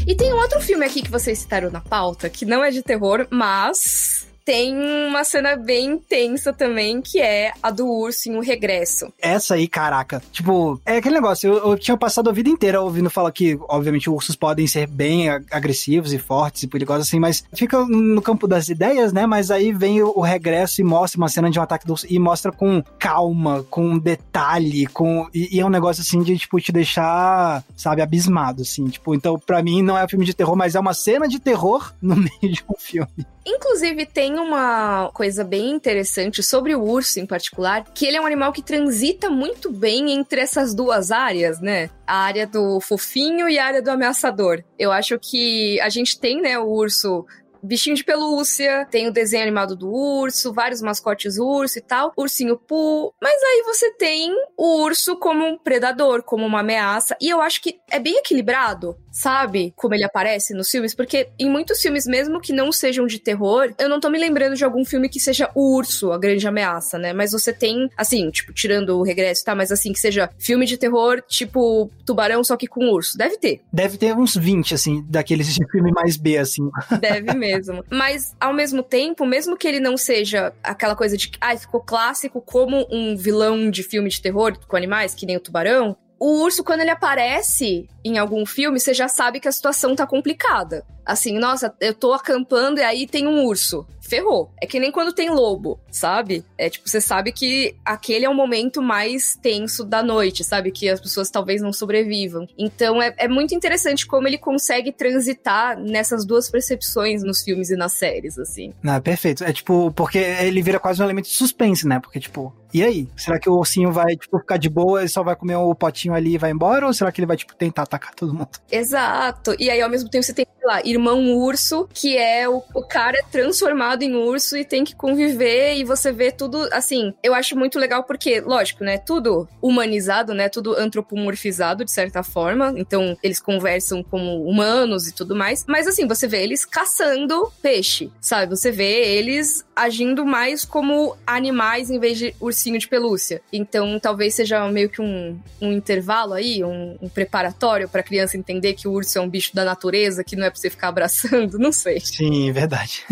E tem um outro filme aqui que vocês citaram na pauta, que não é de terror, mas tem uma cena bem intensa também, que é a do urso em O Regresso. Essa aí, caraca. Tipo, é aquele negócio, eu, eu tinha passado a vida inteira ouvindo falar que, obviamente, ursos podem ser bem agressivos e fortes e perigosos, assim, mas fica no campo das ideias, né? Mas aí vem o, o regresso e mostra uma cena de um ataque do urso e mostra com calma, com detalhe, com. E, e, é um negócio assim de, tipo, te deixar, sabe, abismado, assim. Tipo, então, pra mim, não é um filme de terror, mas é uma cena de terror no meio de um filme. Inclusive, tem uma coisa bem interessante sobre o urso em particular, que ele é um animal que transita muito bem entre essas duas áreas, né? A área do fofinho e a área do ameaçador. Eu acho que a gente tem, né, o urso bichinho de pelúcia, tem o desenho animado do urso, vários mascotes urso e tal, ursinho Poo, mas aí você tem o urso como um predador, como uma ameaça, e eu acho que é bem equilibrado, sabe? Como ele aparece nos filmes, porque em muitos filmes, mesmo que não sejam de terror, eu não tô me lembrando de algum filme que seja o urso, a grande ameaça, né? Mas você tem, assim, tipo, tirando o regresso, tá? Mas assim, que seja filme de terror, tipo tubarão, só que com urso. Deve ter. Deve ter uns 20, assim, daqueles de filme mais B, assim. Deve mesmo. Mas, ao mesmo tempo, mesmo que ele não seja aquela coisa de que, ah, ficou clássico como um vilão de filme de terror com animais, que nem o tubarão, o urso, quando ele aparece em algum filme, você já sabe que a situação tá complicada. Assim, nossa, eu tô acampando e aí tem um urso. Ferrou. É que nem quando tem lobo, sabe? É tipo, você sabe que aquele é o momento mais tenso da noite, sabe? Que as pessoas talvez não sobrevivam. Então é, é muito interessante como ele consegue transitar nessas duas percepções nos filmes e nas séries, assim. Não, é perfeito. É tipo, porque ele vira quase um elemento de suspense, né? Porque, tipo, e aí? Será que o ursinho vai, tipo, ficar de boa e só vai comer o um potinho ali e vai embora? Ou será que ele vai, tipo, tentar atacar todo mundo? Exato. E aí, ao mesmo tempo, você tem, sei lá, irmão urso, que é o, o cara transformado em urso e tem que conviver e você vê tudo, assim, eu acho muito legal porque, lógico, né, tudo humanizado, né, tudo antropomorfizado de certa forma, então eles conversam como humanos e tudo mais, mas assim, você vê eles caçando peixe, sabe? Você vê eles agindo mais como animais em vez de ursinho de pelúcia. Então, talvez seja meio que um, um intervalo aí, um, um preparatório para a criança entender que o urso é um bicho da natureza, que não é pra você ficar abraçando, não sei. Sim, verdade.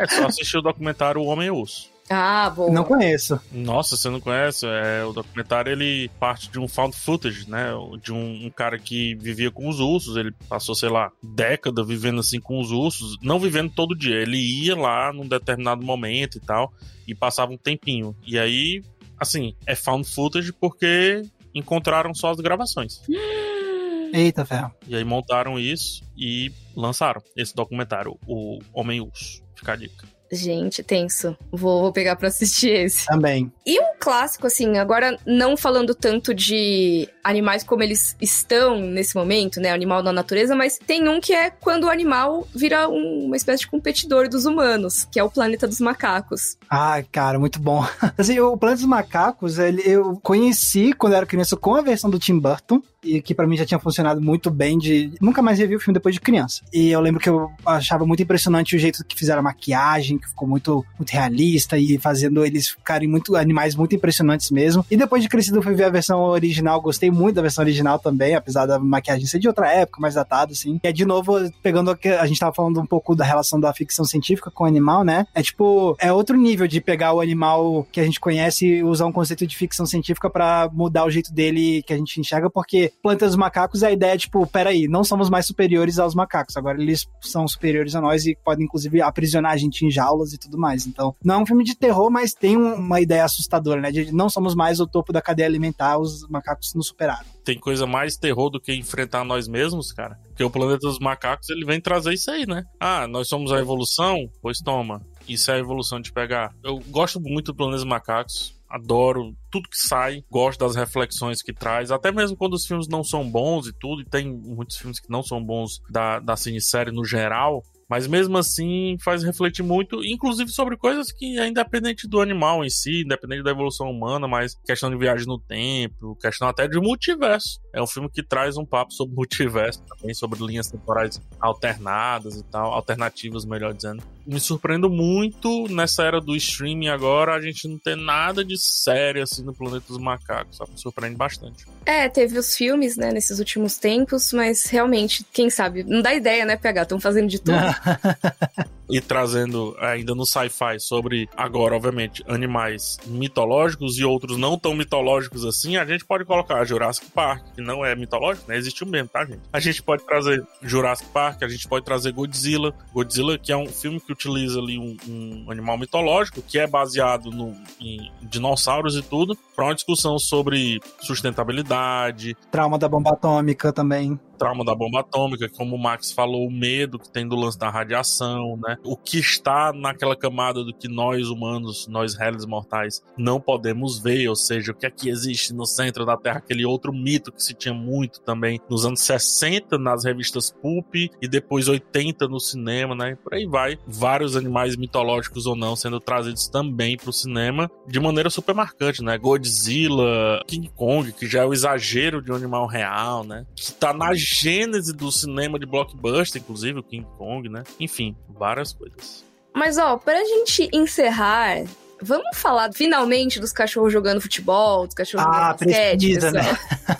é só assistir o documentário O Homem Urso. Ah, bom. Não conheço. Nossa, você não conhece? É, o documentário ele parte de um found footage, né? De um, um, cara que vivia com os ursos. Ele passou, sei lá, década vivendo assim com os ursos, não vivendo todo dia. Ele ia lá num determinado momento e tal, e passava um tempinho. E aí, assim, é found footage porque encontraram só as gravações. Eita, ferro. E aí montaram isso e lançaram esse documentário, o Homem Urso. Fica a dica. Gente, tenso. Vou, vou pegar pra assistir esse. Também. E um clássico, assim, agora não falando tanto de animais como eles estão nesse momento, né? Animal na natureza, mas tem um que é quando o animal vira um, uma espécie de competidor dos humanos, que é o Planeta dos Macacos. Ah, cara, muito bom. Assim, o Planeta dos Macacos, ele, eu conheci quando era criança com a versão do Tim Burton, e que para mim já tinha funcionado muito bem de nunca mais revi o filme depois de criança. E eu lembro que eu achava muito impressionante o jeito que fizeram a maquiagem, que ficou muito, muito realista e fazendo eles ficarem muito animais muito impressionantes mesmo. E depois de crescido fui ver a versão original, gostei muito da versão original também, apesar da maquiagem ser de outra época, mais datada assim. E é de novo pegando a, a gente tava falando um pouco da relação da ficção científica com o animal, né? É tipo, é outro nível de pegar o animal que a gente conhece e usar um conceito de ficção científica para mudar o jeito dele que a gente enxerga, porque Plantas dos Macacos a ideia é tipo, peraí, não somos mais superiores aos macacos, agora eles são superiores a nós e podem inclusive aprisionar a gente em jaulas e tudo mais. Então, não é um filme de terror, mas tem uma ideia assustadora, né? De não somos mais o topo da cadeia alimentar, os macacos nos superaram. Tem coisa mais terror do que enfrentar nós mesmos, cara. Porque o planeta dos macacos, ele vem trazer isso aí, né? Ah, nós somos a evolução? Pois toma. Isso é a evolução de pegar. Eu gosto muito do Planeta dos Macacos adoro tudo que sai, gosto das reflexões que traz, até mesmo quando os filmes não são bons e tudo, e tem muitos filmes que não são bons da, da cinesérie no geral, mas mesmo assim faz refletir muito, inclusive sobre coisas que é independente do animal em si, independente da evolução humana, mas questão de viagem no tempo, questão até de multiverso. É um filme que traz um papo sobre multiverso também, sobre linhas temporais alternadas e tal, alternativas, melhor dizendo. Me surpreendo muito nessa era do streaming agora, a gente não ter nada de série assim no Planeta dos Macacos, sabe? Me surpreende bastante. É, teve os filmes, né, nesses últimos tempos, mas realmente, quem sabe, não dá ideia, né, PH? Estão fazendo de tudo. e trazendo ainda no sci-fi sobre agora, obviamente, animais mitológicos e outros não tão mitológicos assim, a gente pode colocar Jurassic Park, que não é mitológico, né? Existiu mesmo, tá, gente? A gente pode trazer Jurassic Park, a gente pode trazer Godzilla. Godzilla, que é um filme que utiliza ali um, um animal mitológico, que é baseado no, em dinossauros e tudo, para uma discussão sobre sustentabilidade. Trauma da bomba atômica também trauma da bomba atômica, como o Max falou, o medo que tem do lance da radiação, né? O que está naquela camada do que nós humanos, nós réis mortais, não podemos ver, ou seja, o que é existe no centro da Terra, aquele outro mito que se tinha muito também nos anos 60 nas revistas pulp e depois 80 no cinema, né? Por aí vai, vários animais mitológicos ou não sendo trazidos também para o cinema de maneira super marcante, né? Godzilla, King Kong, que já é o exagero de um animal real, né? Que tá na gênese do cinema de blockbuster, inclusive o King Kong, né? Enfim, várias coisas. Mas ó, pra gente encerrar, Vamos falar finalmente dos cachorros jogando futebol, dos cachorros ah, jogando basquete, precisa, né?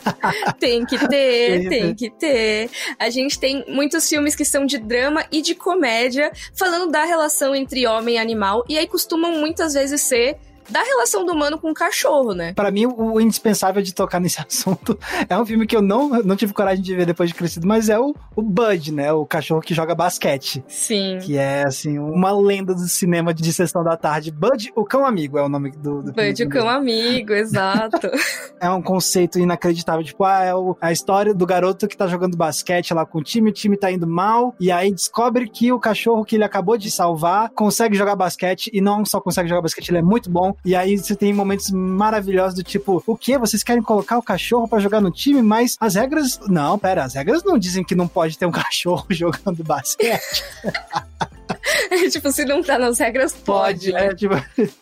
tem que ter, tem que ter. A gente tem muitos filmes que são de drama e de comédia, falando da relação entre homem e animal, e aí costumam muitas vezes ser da relação do humano com o cachorro, né? Para mim, o indispensável de tocar nesse assunto é um filme que eu não, não tive coragem de ver depois de crescido, mas é o, o Bud, né? O cachorro que joga basquete. Sim. Que é, assim, uma lenda do cinema de sessão da tarde. Bud, o cão amigo, é o nome do, do Bud, o cão amigo, exato. é um conceito inacreditável. Tipo, ah, é o, a história do garoto que tá jogando basquete lá com o time, o time tá indo mal, e aí descobre que o cachorro que ele acabou de salvar consegue jogar basquete, e não só consegue jogar basquete, ele é muito bom e aí você tem momentos maravilhosos do tipo, o que? Vocês querem colocar o cachorro para jogar no time, mas as regras. Não, pera, as regras não dizem que não pode ter um cachorro jogando basquete. É, tipo, se não tá nas regras, pode. pode é, tipo...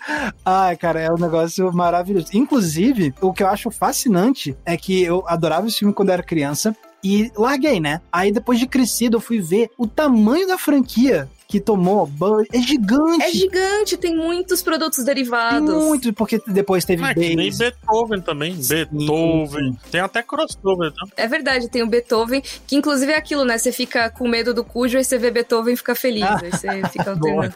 Ai, cara, é um negócio maravilhoso. Inclusive, o que eu acho fascinante é que eu adorava esse filme quando eu era criança e larguei, né? Aí depois de crescido eu fui ver o tamanho da franquia que tomou banho. É gigante. É gigante, tem muitos produtos derivados. Tem muito, porque depois teve ah, Tem Beethoven também. Sim. Beethoven. Tem até crossover, tá? É verdade, tem o Beethoven, que inclusive é aquilo, né? Você fica com medo do cujo, aí você vê Beethoven e fica feliz. aí você fica alternando.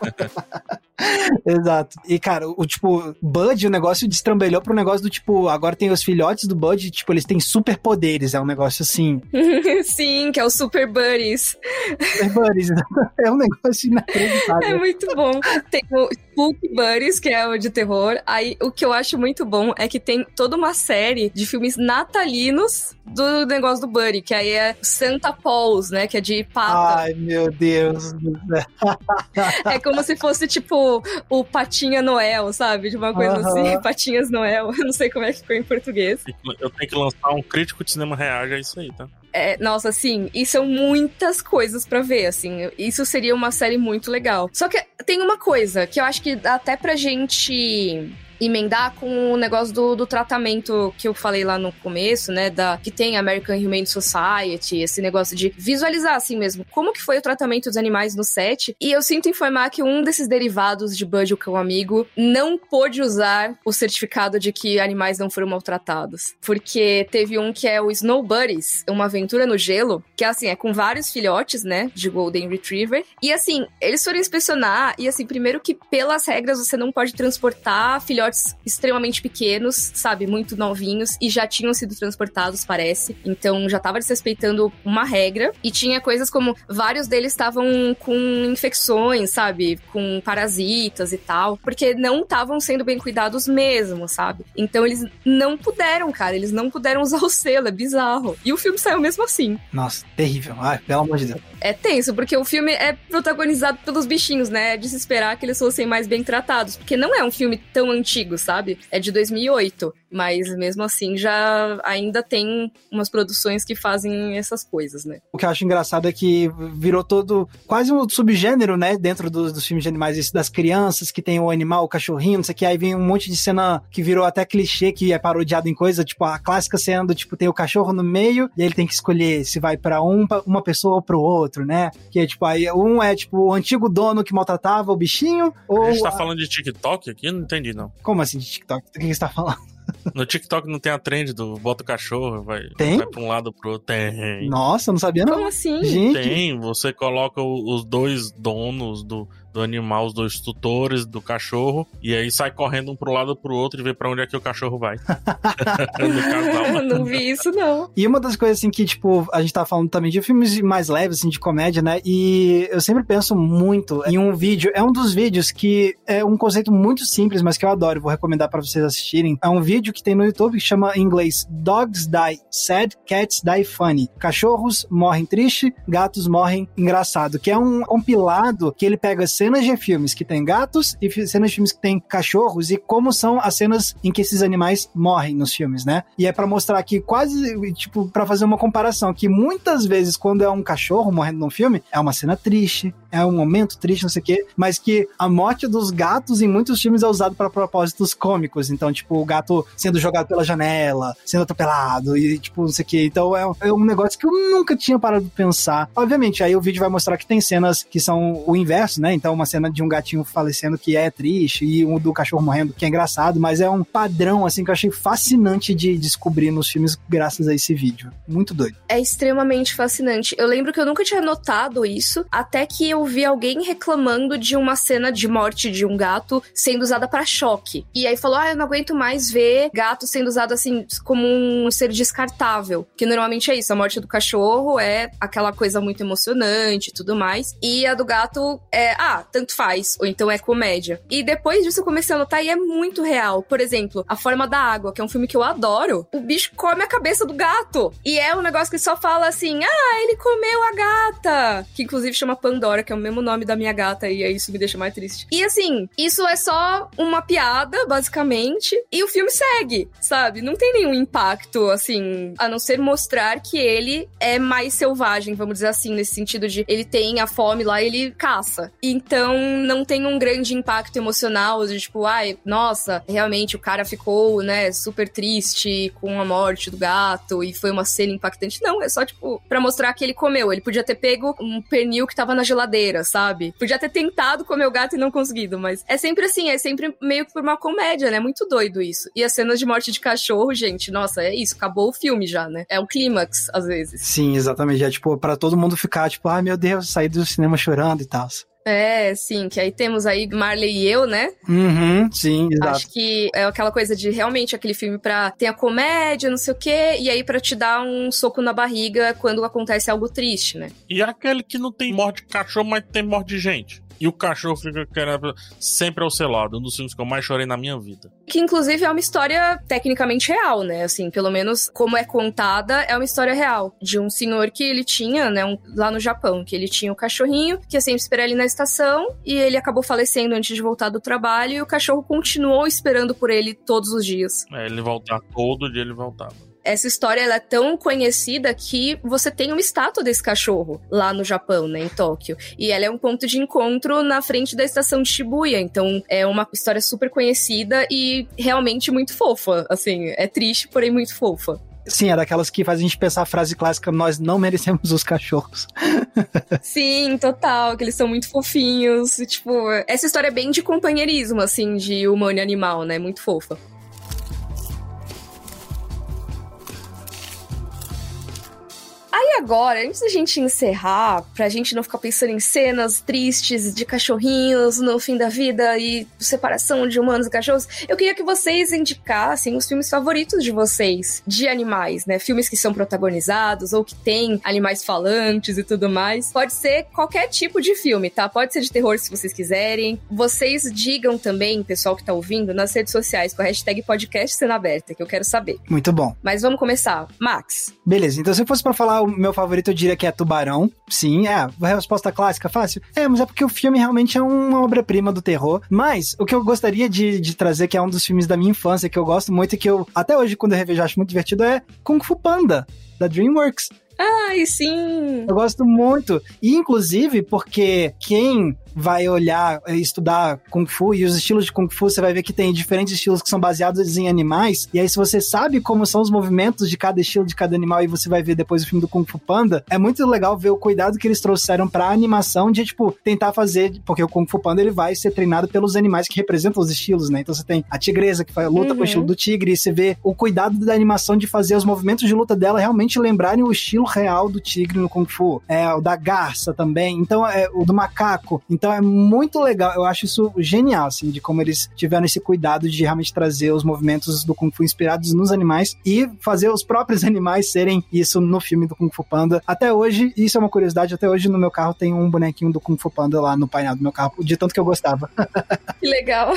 Exato. E, cara, o tipo, Bud, o negócio destrambelhou pro negócio do tipo, agora tem os filhotes do Bud, tipo, eles têm superpoderes. É um negócio assim. Sim, que é o Super Buddies. Super Buddies. É um negócio inacreditável. É muito bom. Tem o Spook Buddies, que é o de terror. Aí, o que eu acho muito bom é que tem toda uma série de filmes natalinos do negócio do Buddy, que aí é Santa Paul's, né? Que é de pata. Ai, meu Deus. é como se fosse, tipo, o Patinha Noel, sabe? De uma coisa assim, Patinhas Noel. Eu não sei como é que ficou em português. Eu tenho que lançar um crítico de cinema reage a isso aí, tá? É, nossa, assim, e são muitas coisas para ver, assim. Isso seria uma série muito legal. Só que tem uma coisa que eu acho que até pra gente emendar com o negócio do, do tratamento que eu falei lá no começo, né? Da, que tem American Humane Society, esse negócio de visualizar assim mesmo como que foi o tratamento dos animais no set. E eu sinto informar que um desses derivados de Bud, o cão amigo, não pôde usar o certificado de que animais não foram maltratados. Porque teve um que é o Snow Buddies, uma aventura no gelo, que assim, é com vários filhotes, né? De Golden Retriever. E assim, eles foram inspecionar, e assim, primeiro que pelas regras você não pode transportar filhotes filhotes extremamente pequenos, sabe, muito novinhos e já tinham sido transportados, parece. Então já tava desrespeitando uma regra e tinha coisas como vários deles estavam com infecções, sabe, com parasitas e tal, porque não estavam sendo bem cuidados mesmo, sabe? Então eles não puderam, cara, eles não puderam usar o selo, é bizarro. E o filme saiu mesmo assim. Nossa, terrível. Ai, pelo amor de Deus. É tenso, porque o filme é protagonizado pelos bichinhos, né? É de se esperar que eles fossem mais bem tratados, porque não é um filme tão antigo sabe? É de 2008, mas mesmo assim já ainda tem umas produções que fazem essas coisas, né? O que eu acho engraçado é que virou todo quase um subgênero, né, dentro dos, dos filmes de animais, esse das crianças que tem o animal, o cachorrinho, não sei o que, aí vem um monte de cena que virou até clichê, que é parodiado em coisa, tipo a clássica cena do tipo tem o cachorro no meio e aí ele tem que escolher se vai para um, uma pessoa ou pro outro, né? Que é tipo aí um é tipo o antigo dono que maltratava o bichinho ou A gente tá falando de TikTok aqui? Não entendi não. Como assim de TikTok? Do que você tá falando? No TikTok não tem a trend do bota o cachorro, vai, Tem? vai pra um lado pro outro. Tem. Nossa, eu não sabia não. Como assim? Gente, Tem, você coloca os dois donos do, do animal, os dois tutores do cachorro, e aí sai correndo um pro lado pro outro e vê pra onde é que o cachorro vai. casal. Eu não vi isso, não. E uma das coisas, assim, que, tipo, a gente tá falando também de filmes mais leves, assim, de comédia, né? E eu sempre penso muito em um vídeo. É um dos vídeos que é um conceito muito simples, mas que eu adoro. Vou recomendar pra vocês assistirem. É um vídeo que tem no YouTube que chama em inglês Dogs Die Sad, Cats Die Funny. Cachorros morrem triste, gatos morrem engraçado. Que é um compilado que ele pega cenas de filmes que tem gatos e cenas de filmes que tem cachorros e como são as cenas em que esses animais morrem nos filmes, né? E é pra mostrar que quase, tipo, pra fazer uma comparação, que muitas vezes quando é um cachorro morrendo num filme, é uma cena triste, é um momento triste, não sei o quê, mas que a morte dos gatos em muitos filmes é usado pra propósitos cômicos. Então, tipo, o gato sendo jogado pela janela, sendo atropelado e, tipo, não sei o quê. Então, é, um- é um negócio que eu nunca tinha parado de pensar. Obviamente, aí o vídeo vai mostrar que tem cenas que são o inverso, né? Então, uma cena de um gatinho falecendo que é triste e um do cachorro morrendo que é engraçado, mas é um padrão, assim, que eu achei fascinante de descobrir nos filmes graças a esse vídeo. Muito doido. É extremamente fascinante. Eu lembro que eu nunca tinha notado isso, até que eu vi alguém reclamando de uma cena de morte de um gato sendo usada pra choque. E aí falou: Ah, eu não aguento mais ver gato sendo usado assim como um ser descartável. Que normalmente é isso, a morte do cachorro é aquela coisa muito emocionante e tudo mais. E a do gato é, ah, tanto faz, ou então é comédia. E depois disso eu comecei a notar e é muito real. Por exemplo, A Forma da Água, que é um filme que eu adoro, o bicho come a cabeça do gato. E é um negócio que só fala assim: ah, ele comeu a gata. Que inclusive chama Pandora, que é o mesmo nome da minha gata, e aí isso me deixa mais triste. E assim, isso é só uma piada, basicamente, e o filme segue, sabe? Não tem nenhum impacto, assim, a não ser mostrar que ele é mais selvagem, vamos dizer assim, nesse sentido de ele tem a fome lá e ele caça. Então não tem um grande impacto emocional de tipo, ai, nossa, realmente o cara ficou, né, super triste com a morte do gato e foi uma cena impactante. Não, é só tipo pra mostrar que ele comeu. Ele podia ter pego um pernil que tava na geladeira, sabe? Podia ter tentado comer o gato e não conseguido, mas é sempre assim, é sempre meio que por uma comédia, né? Muito doido isso. E as cenas de morte de cachorro, gente, nossa, é isso, acabou o filme já, né? É o clímax, às vezes. Sim, exatamente. É tipo, pra todo mundo ficar, tipo, ai meu Deus, saí do cinema chorando e tal. É, sim, que aí temos aí Marley e eu, né? Uhum, sim, exato. Acho que é aquela coisa de realmente aquele filme pra ter a comédia, não sei o quê, e aí pra te dar um soco na barriga quando acontece algo triste, né? E aquele que não tem morte de cachorro, mas tem morte de gente. E o cachorro fica querendo sempre ao seu lado. Um dos filmes que eu mais chorei na minha vida. Que inclusive é uma história tecnicamente real, né? Assim, pelo menos como é contada, é uma história real. De um senhor que ele tinha, né, um- lá no Japão, que ele tinha o cachorrinho, que ia sempre esperar ele na estação, e ele acabou falecendo antes de voltar do trabalho, e o cachorro continuou esperando por ele todos os dias. É, ele voltar todo dia, ele voltava. Essa história ela é tão conhecida que você tem uma estátua desse cachorro lá no Japão, né, em Tóquio. E ela é um ponto de encontro na frente da estação de Shibuya. Então é uma história super conhecida e realmente muito fofa. Assim, é triste, porém muito fofa. Sim, é daquelas que faz a gente pensar a frase clássica: nós não merecemos os cachorros. Sim, total, que eles são muito fofinhos. Tipo, essa história é bem de companheirismo, assim, de humano e animal, né? Muito fofa. Aí agora, antes da gente encerrar, pra gente não ficar pensando em cenas tristes de cachorrinhos no fim da vida e separação de humanos e cachorros, eu queria que vocês indicassem os filmes favoritos de vocês, de animais, né? Filmes que são protagonizados ou que têm animais falantes e tudo mais. Pode ser qualquer tipo de filme, tá? Pode ser de terror se vocês quiserem. Vocês digam também, pessoal que tá ouvindo, nas redes sociais com a hashtag podcast cena aberta, que eu quero saber. Muito bom. Mas vamos começar. Max. Beleza, então se fosse pra falar o meu meu favorito eu diria que é Tubarão. Sim, é. A resposta clássica, fácil. É, mas é porque o filme realmente é uma obra-prima do terror. Mas o que eu gostaria de, de trazer, que é um dos filmes da minha infância, que eu gosto muito e que eu, até hoje, quando eu revejo, acho muito divertido, é Kung Fu Panda, da DreamWorks. Ai, sim! Eu gosto muito. E, inclusive, porque quem vai olhar e estudar Kung Fu e os estilos de Kung Fu, você vai ver que tem diferentes estilos que são baseados em animais. E aí, se você sabe como são os movimentos de cada estilo de cada animal e você vai ver depois o filme do Kung Fu Panda, é muito legal ver o cuidado que eles trouxeram pra animação de, tipo, tentar fazer. Porque o Kung Fu Panda ele vai ser treinado pelos animais que representam os estilos, né? Então você tem a tigresa que luta uhum. com o estilo do tigre, e você vê o cuidado da animação de fazer os movimentos de luta dela realmente lembrarem o estilo real do tigre no Kung Fu. É, o da garça também. Então, é o do macaco. Então é muito legal. Eu acho isso genial, assim, de como eles tiveram esse cuidado de realmente trazer os movimentos do Kung Fu inspirados nos animais e fazer os próprios animais serem isso no filme do Kung Fu Panda. Até hoje, isso é uma curiosidade, até hoje no meu carro tem um bonequinho do Kung Fu Panda lá no painel do meu carro, de tanto que eu gostava. Que legal.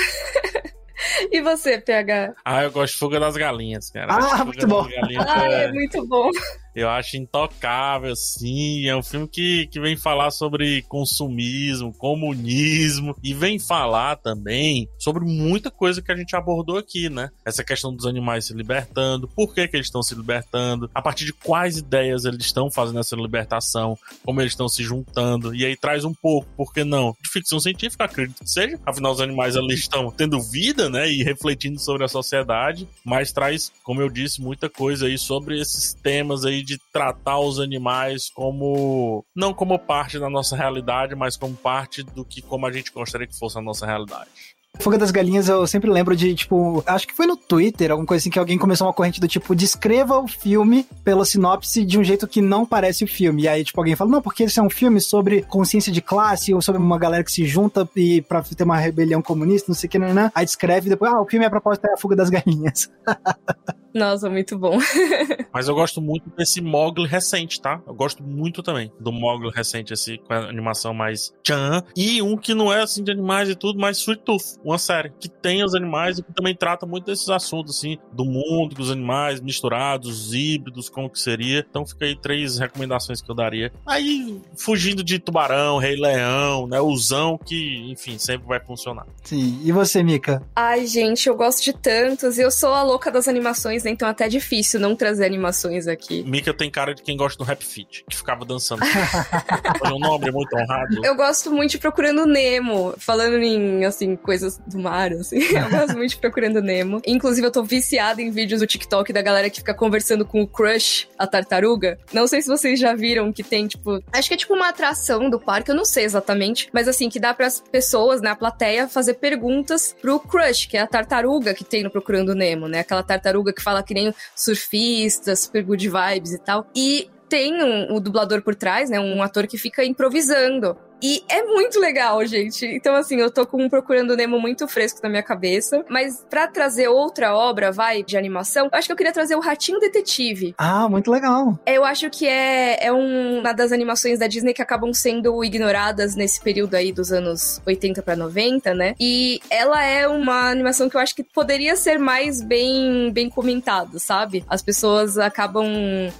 E você, PH? Ah, eu gosto de Fuga das Galinhas, cara. Ah, muito bom. Ah, é... é muito bom. Eu acho intocável, sim. É um filme que, que vem falar sobre consumismo, comunismo e vem falar também sobre muita coisa que a gente abordou aqui, né? Essa questão dos animais se libertando, por que, que eles estão se libertando, a partir de quais ideias eles estão fazendo essa libertação, como eles estão se juntando. E aí traz um pouco, por que não? De ficção científica, acredito que seja. Afinal, os animais ali estão tendo vida, né? E refletindo sobre a sociedade, mas traz, como eu disse, muita coisa aí sobre esses temas aí de tratar os animais como não como parte da nossa realidade, mas como parte do que como a gente gostaria que fosse a nossa realidade. Fuga das Galinhas, eu sempre lembro de, tipo, acho que foi no Twitter, alguma coisa assim, que alguém começou uma corrente do tipo, descreva o filme pela sinopse de um jeito que não parece o filme. E aí, tipo, alguém fala, não, porque esse é um filme sobre consciência de classe, ou sobre uma galera que se junta e pra ter uma rebelião comunista, não sei o que, né? Aí descreve depois, ah, o filme, a proposta é a Fuga das Galinhas. Nossa, muito bom. Mas eu gosto muito desse Mogli recente, tá? Eu gosto muito também do Mogli recente, esse com a animação mais tchan. E um que não é assim de animais e tudo, mas Sweet Tooth, uma série que tem os animais e que também trata muito desses assuntos, assim, do mundo, dos animais misturados, os híbridos, como que seria. Então fica aí três recomendações que eu daria. Aí, fugindo de Tubarão, Rei Leão, né? Usão, que, enfim, sempre vai funcionar. Sim. E você, Mika? Ai, gente, eu gosto de tantos. Eu sou a louca das animações animações, né? Então é até difícil não trazer animações aqui. Mika tem cara de quem gosta do Rap Fit, que ficava dançando. Foi um nome muito honrado. Eu gosto muito de Procurando Nemo, falando em, assim, coisas do mar, assim. Eu gosto muito de Procurando Nemo. Inclusive, eu tô viciada em vídeos do TikTok da galera que fica conversando com o Crush, a tartaruga. Não sei se vocês já viram que tem, tipo... Acho que é tipo uma atração do parque, eu não sei exatamente. Mas, assim, que dá para as pessoas, na né, plateia, fazer perguntas pro Crush, que é a tartaruga que tem no Procurando Nemo, né? Aquela tartaruga que fala que nem surfistas, super good vibes e tal. E tem um, um, dublador por trás, né? Um ator que fica improvisando. E é muito legal, gente. Então, assim, eu tô com um Procurando Nemo muito fresco na minha cabeça. Mas para trazer outra obra, vai, de animação, eu acho que eu queria trazer o Ratinho Detetive. Ah, muito legal. Eu acho que é, é uma das animações da Disney que acabam sendo ignoradas nesse período aí dos anos 80 para 90, né? E ela é uma animação que eu acho que poderia ser mais bem, bem comentada, sabe? As pessoas acabam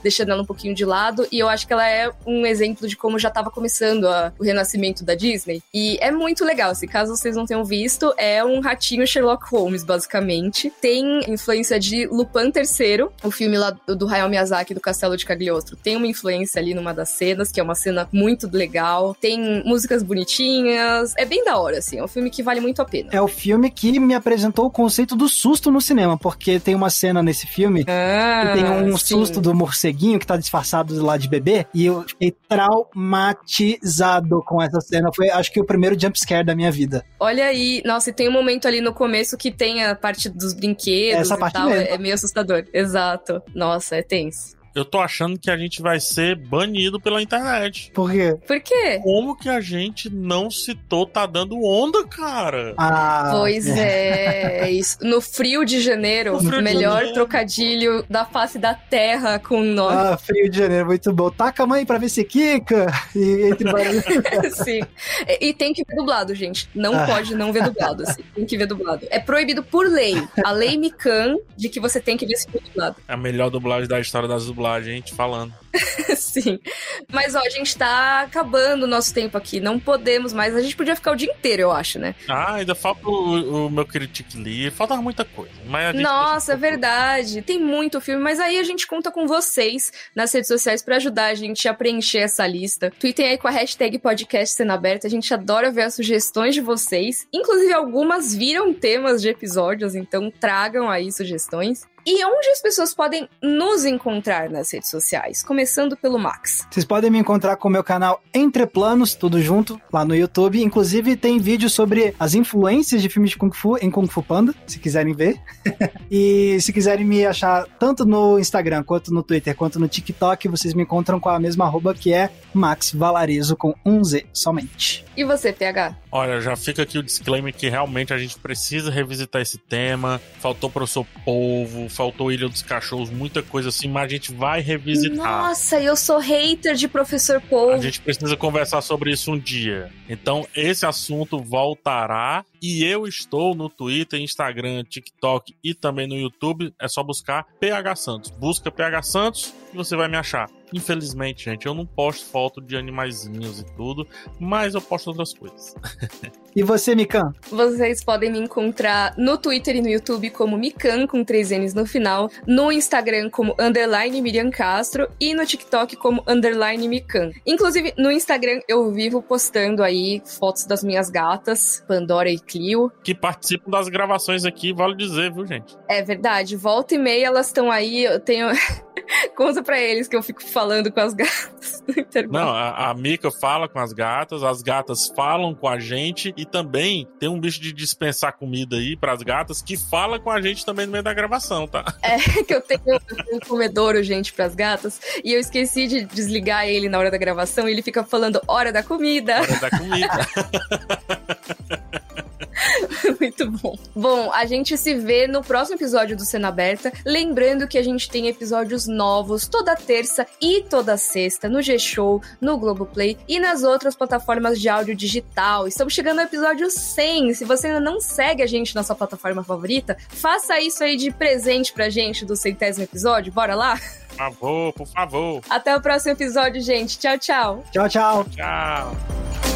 deixando ela um pouquinho de lado. E eu acho que ela é um exemplo de como já tava começando a, o renascimento Renascimento da Disney. E é muito legal, se caso vocês não tenham visto, é um ratinho Sherlock Holmes, basicamente. Tem influência de Lupin III, o filme lá do Hayao Miyazaki do Castelo de Cagliostro. Tem uma influência ali numa das cenas, que é uma cena muito legal. Tem músicas bonitinhas. É bem da hora, assim. É um filme que vale muito a pena. É o filme que me apresentou o conceito do susto no cinema, porque tem uma cena nesse filme ah, que tem um sim. susto do morceguinho que tá disfarçado lá de bebê, e eu fiquei traumatizado com essa cena. Foi, acho que, o primeiro jumpscare da minha vida. Olha aí, nossa, e tem um momento ali no começo que tem a parte dos brinquedos essa e tal. Mesmo. É meio assustador. Exato. Nossa, é tenso eu tô achando que a gente vai ser banido pela internet. Por quê? Por quê? Como que a gente não citou Tá Dando Onda, cara? Ah. Pois é. é isso. No frio de janeiro, o melhor janeiro. trocadilho da face da terra com nós. Ah, frio de janeiro, muito bom. Taca a mãe pra ver se quica. E entre Sim. E, e, tem que ver dublado, gente. Não ah. pode não ver dublado. Assim. Tem que ver dublado. É proibido por lei. A lei Mikan de que você tem que ver esse dublado. É a melhor dublagem da história das dublagens dublagem, a gente falando. Sim. Mas, ó, a gente tá acabando o nosso tempo aqui. Não podemos mais. A gente podia ficar o dia inteiro, eu acho, né? Ah, ainda falta o, o meu querido Lee. Falta muita coisa. Nossa, é verdade. Tem muito filme, mas aí a gente conta com vocês nas redes sociais para ajudar a gente a preencher essa lista. Tweetem aí com a hashtag podcast sendo aberta. A gente adora ver as sugestões de vocês. Inclusive, algumas viram temas de episódios, então tragam aí sugestões. E onde as pessoas podem nos encontrar nas redes sociais? Começando pelo Max. Vocês podem me encontrar com o meu canal Entre Planos, tudo junto, lá no YouTube. Inclusive, tem vídeo sobre as influências de filmes de Kung Fu em Kung Fu Panda, se quiserem ver. e se quiserem me achar tanto no Instagram, quanto no Twitter, quanto no TikTok, vocês me encontram com a mesma arroba que é Max Valarizo com um Z somente. E você, PH? Olha, já fica aqui o disclaimer que realmente a gente precisa revisitar esse tema. Faltou Professor Polvo, faltou Ilha dos Cachorros, muita coisa assim, mas a gente vai revisitar. Nossa, eu sou hater de Professor Polvo. A gente precisa conversar sobre isso um dia. Então, esse assunto voltará. E eu estou no Twitter, Instagram, TikTok e também no YouTube. É só buscar PH Santos. Busca PH Santos e você vai me achar. Infelizmente, gente, eu não posto foto de animaizinhos e tudo, mas eu posto outras coisas. e você, Mikan? Vocês podem me encontrar no Twitter e no YouTube como Mikan, com três N's no final, no Instagram como underline Miriam Castro e no TikTok como underline Mikan. Inclusive, no Instagram eu vivo postando aí fotos das minhas gatas, Pandora e Clio. Que participam das gravações aqui, vale dizer, viu, gente? É verdade, volta e meia elas estão aí, eu tenho... Conta pra eles que eu fico falando com as gatas no intervalo. Não, a, a Mika fala com as gatas, as gatas falam com a gente e também tem um bicho de dispensar comida aí pras gatas que fala com a gente também no meio da gravação, tá? É, que eu tenho, eu tenho um comedouro, gente, pras gatas e eu esqueci de desligar ele na hora da gravação e ele fica falando hora da comida. Hora da comida. Muito bom. Bom, a gente se vê no próximo episódio do Cena Aberta. Lembrando que a gente tem episódios novos toda terça e toda sexta no G-Show, no Globoplay e nas outras plataformas de áudio digital. Estamos chegando ao episódio 100. Se você ainda não segue a gente na sua plataforma favorita, faça isso aí de presente pra gente do centésimo episódio. Bora lá? Por favor, por favor. Até o próximo episódio, gente. Tchau, tchau. Tchau, tchau. Tchau.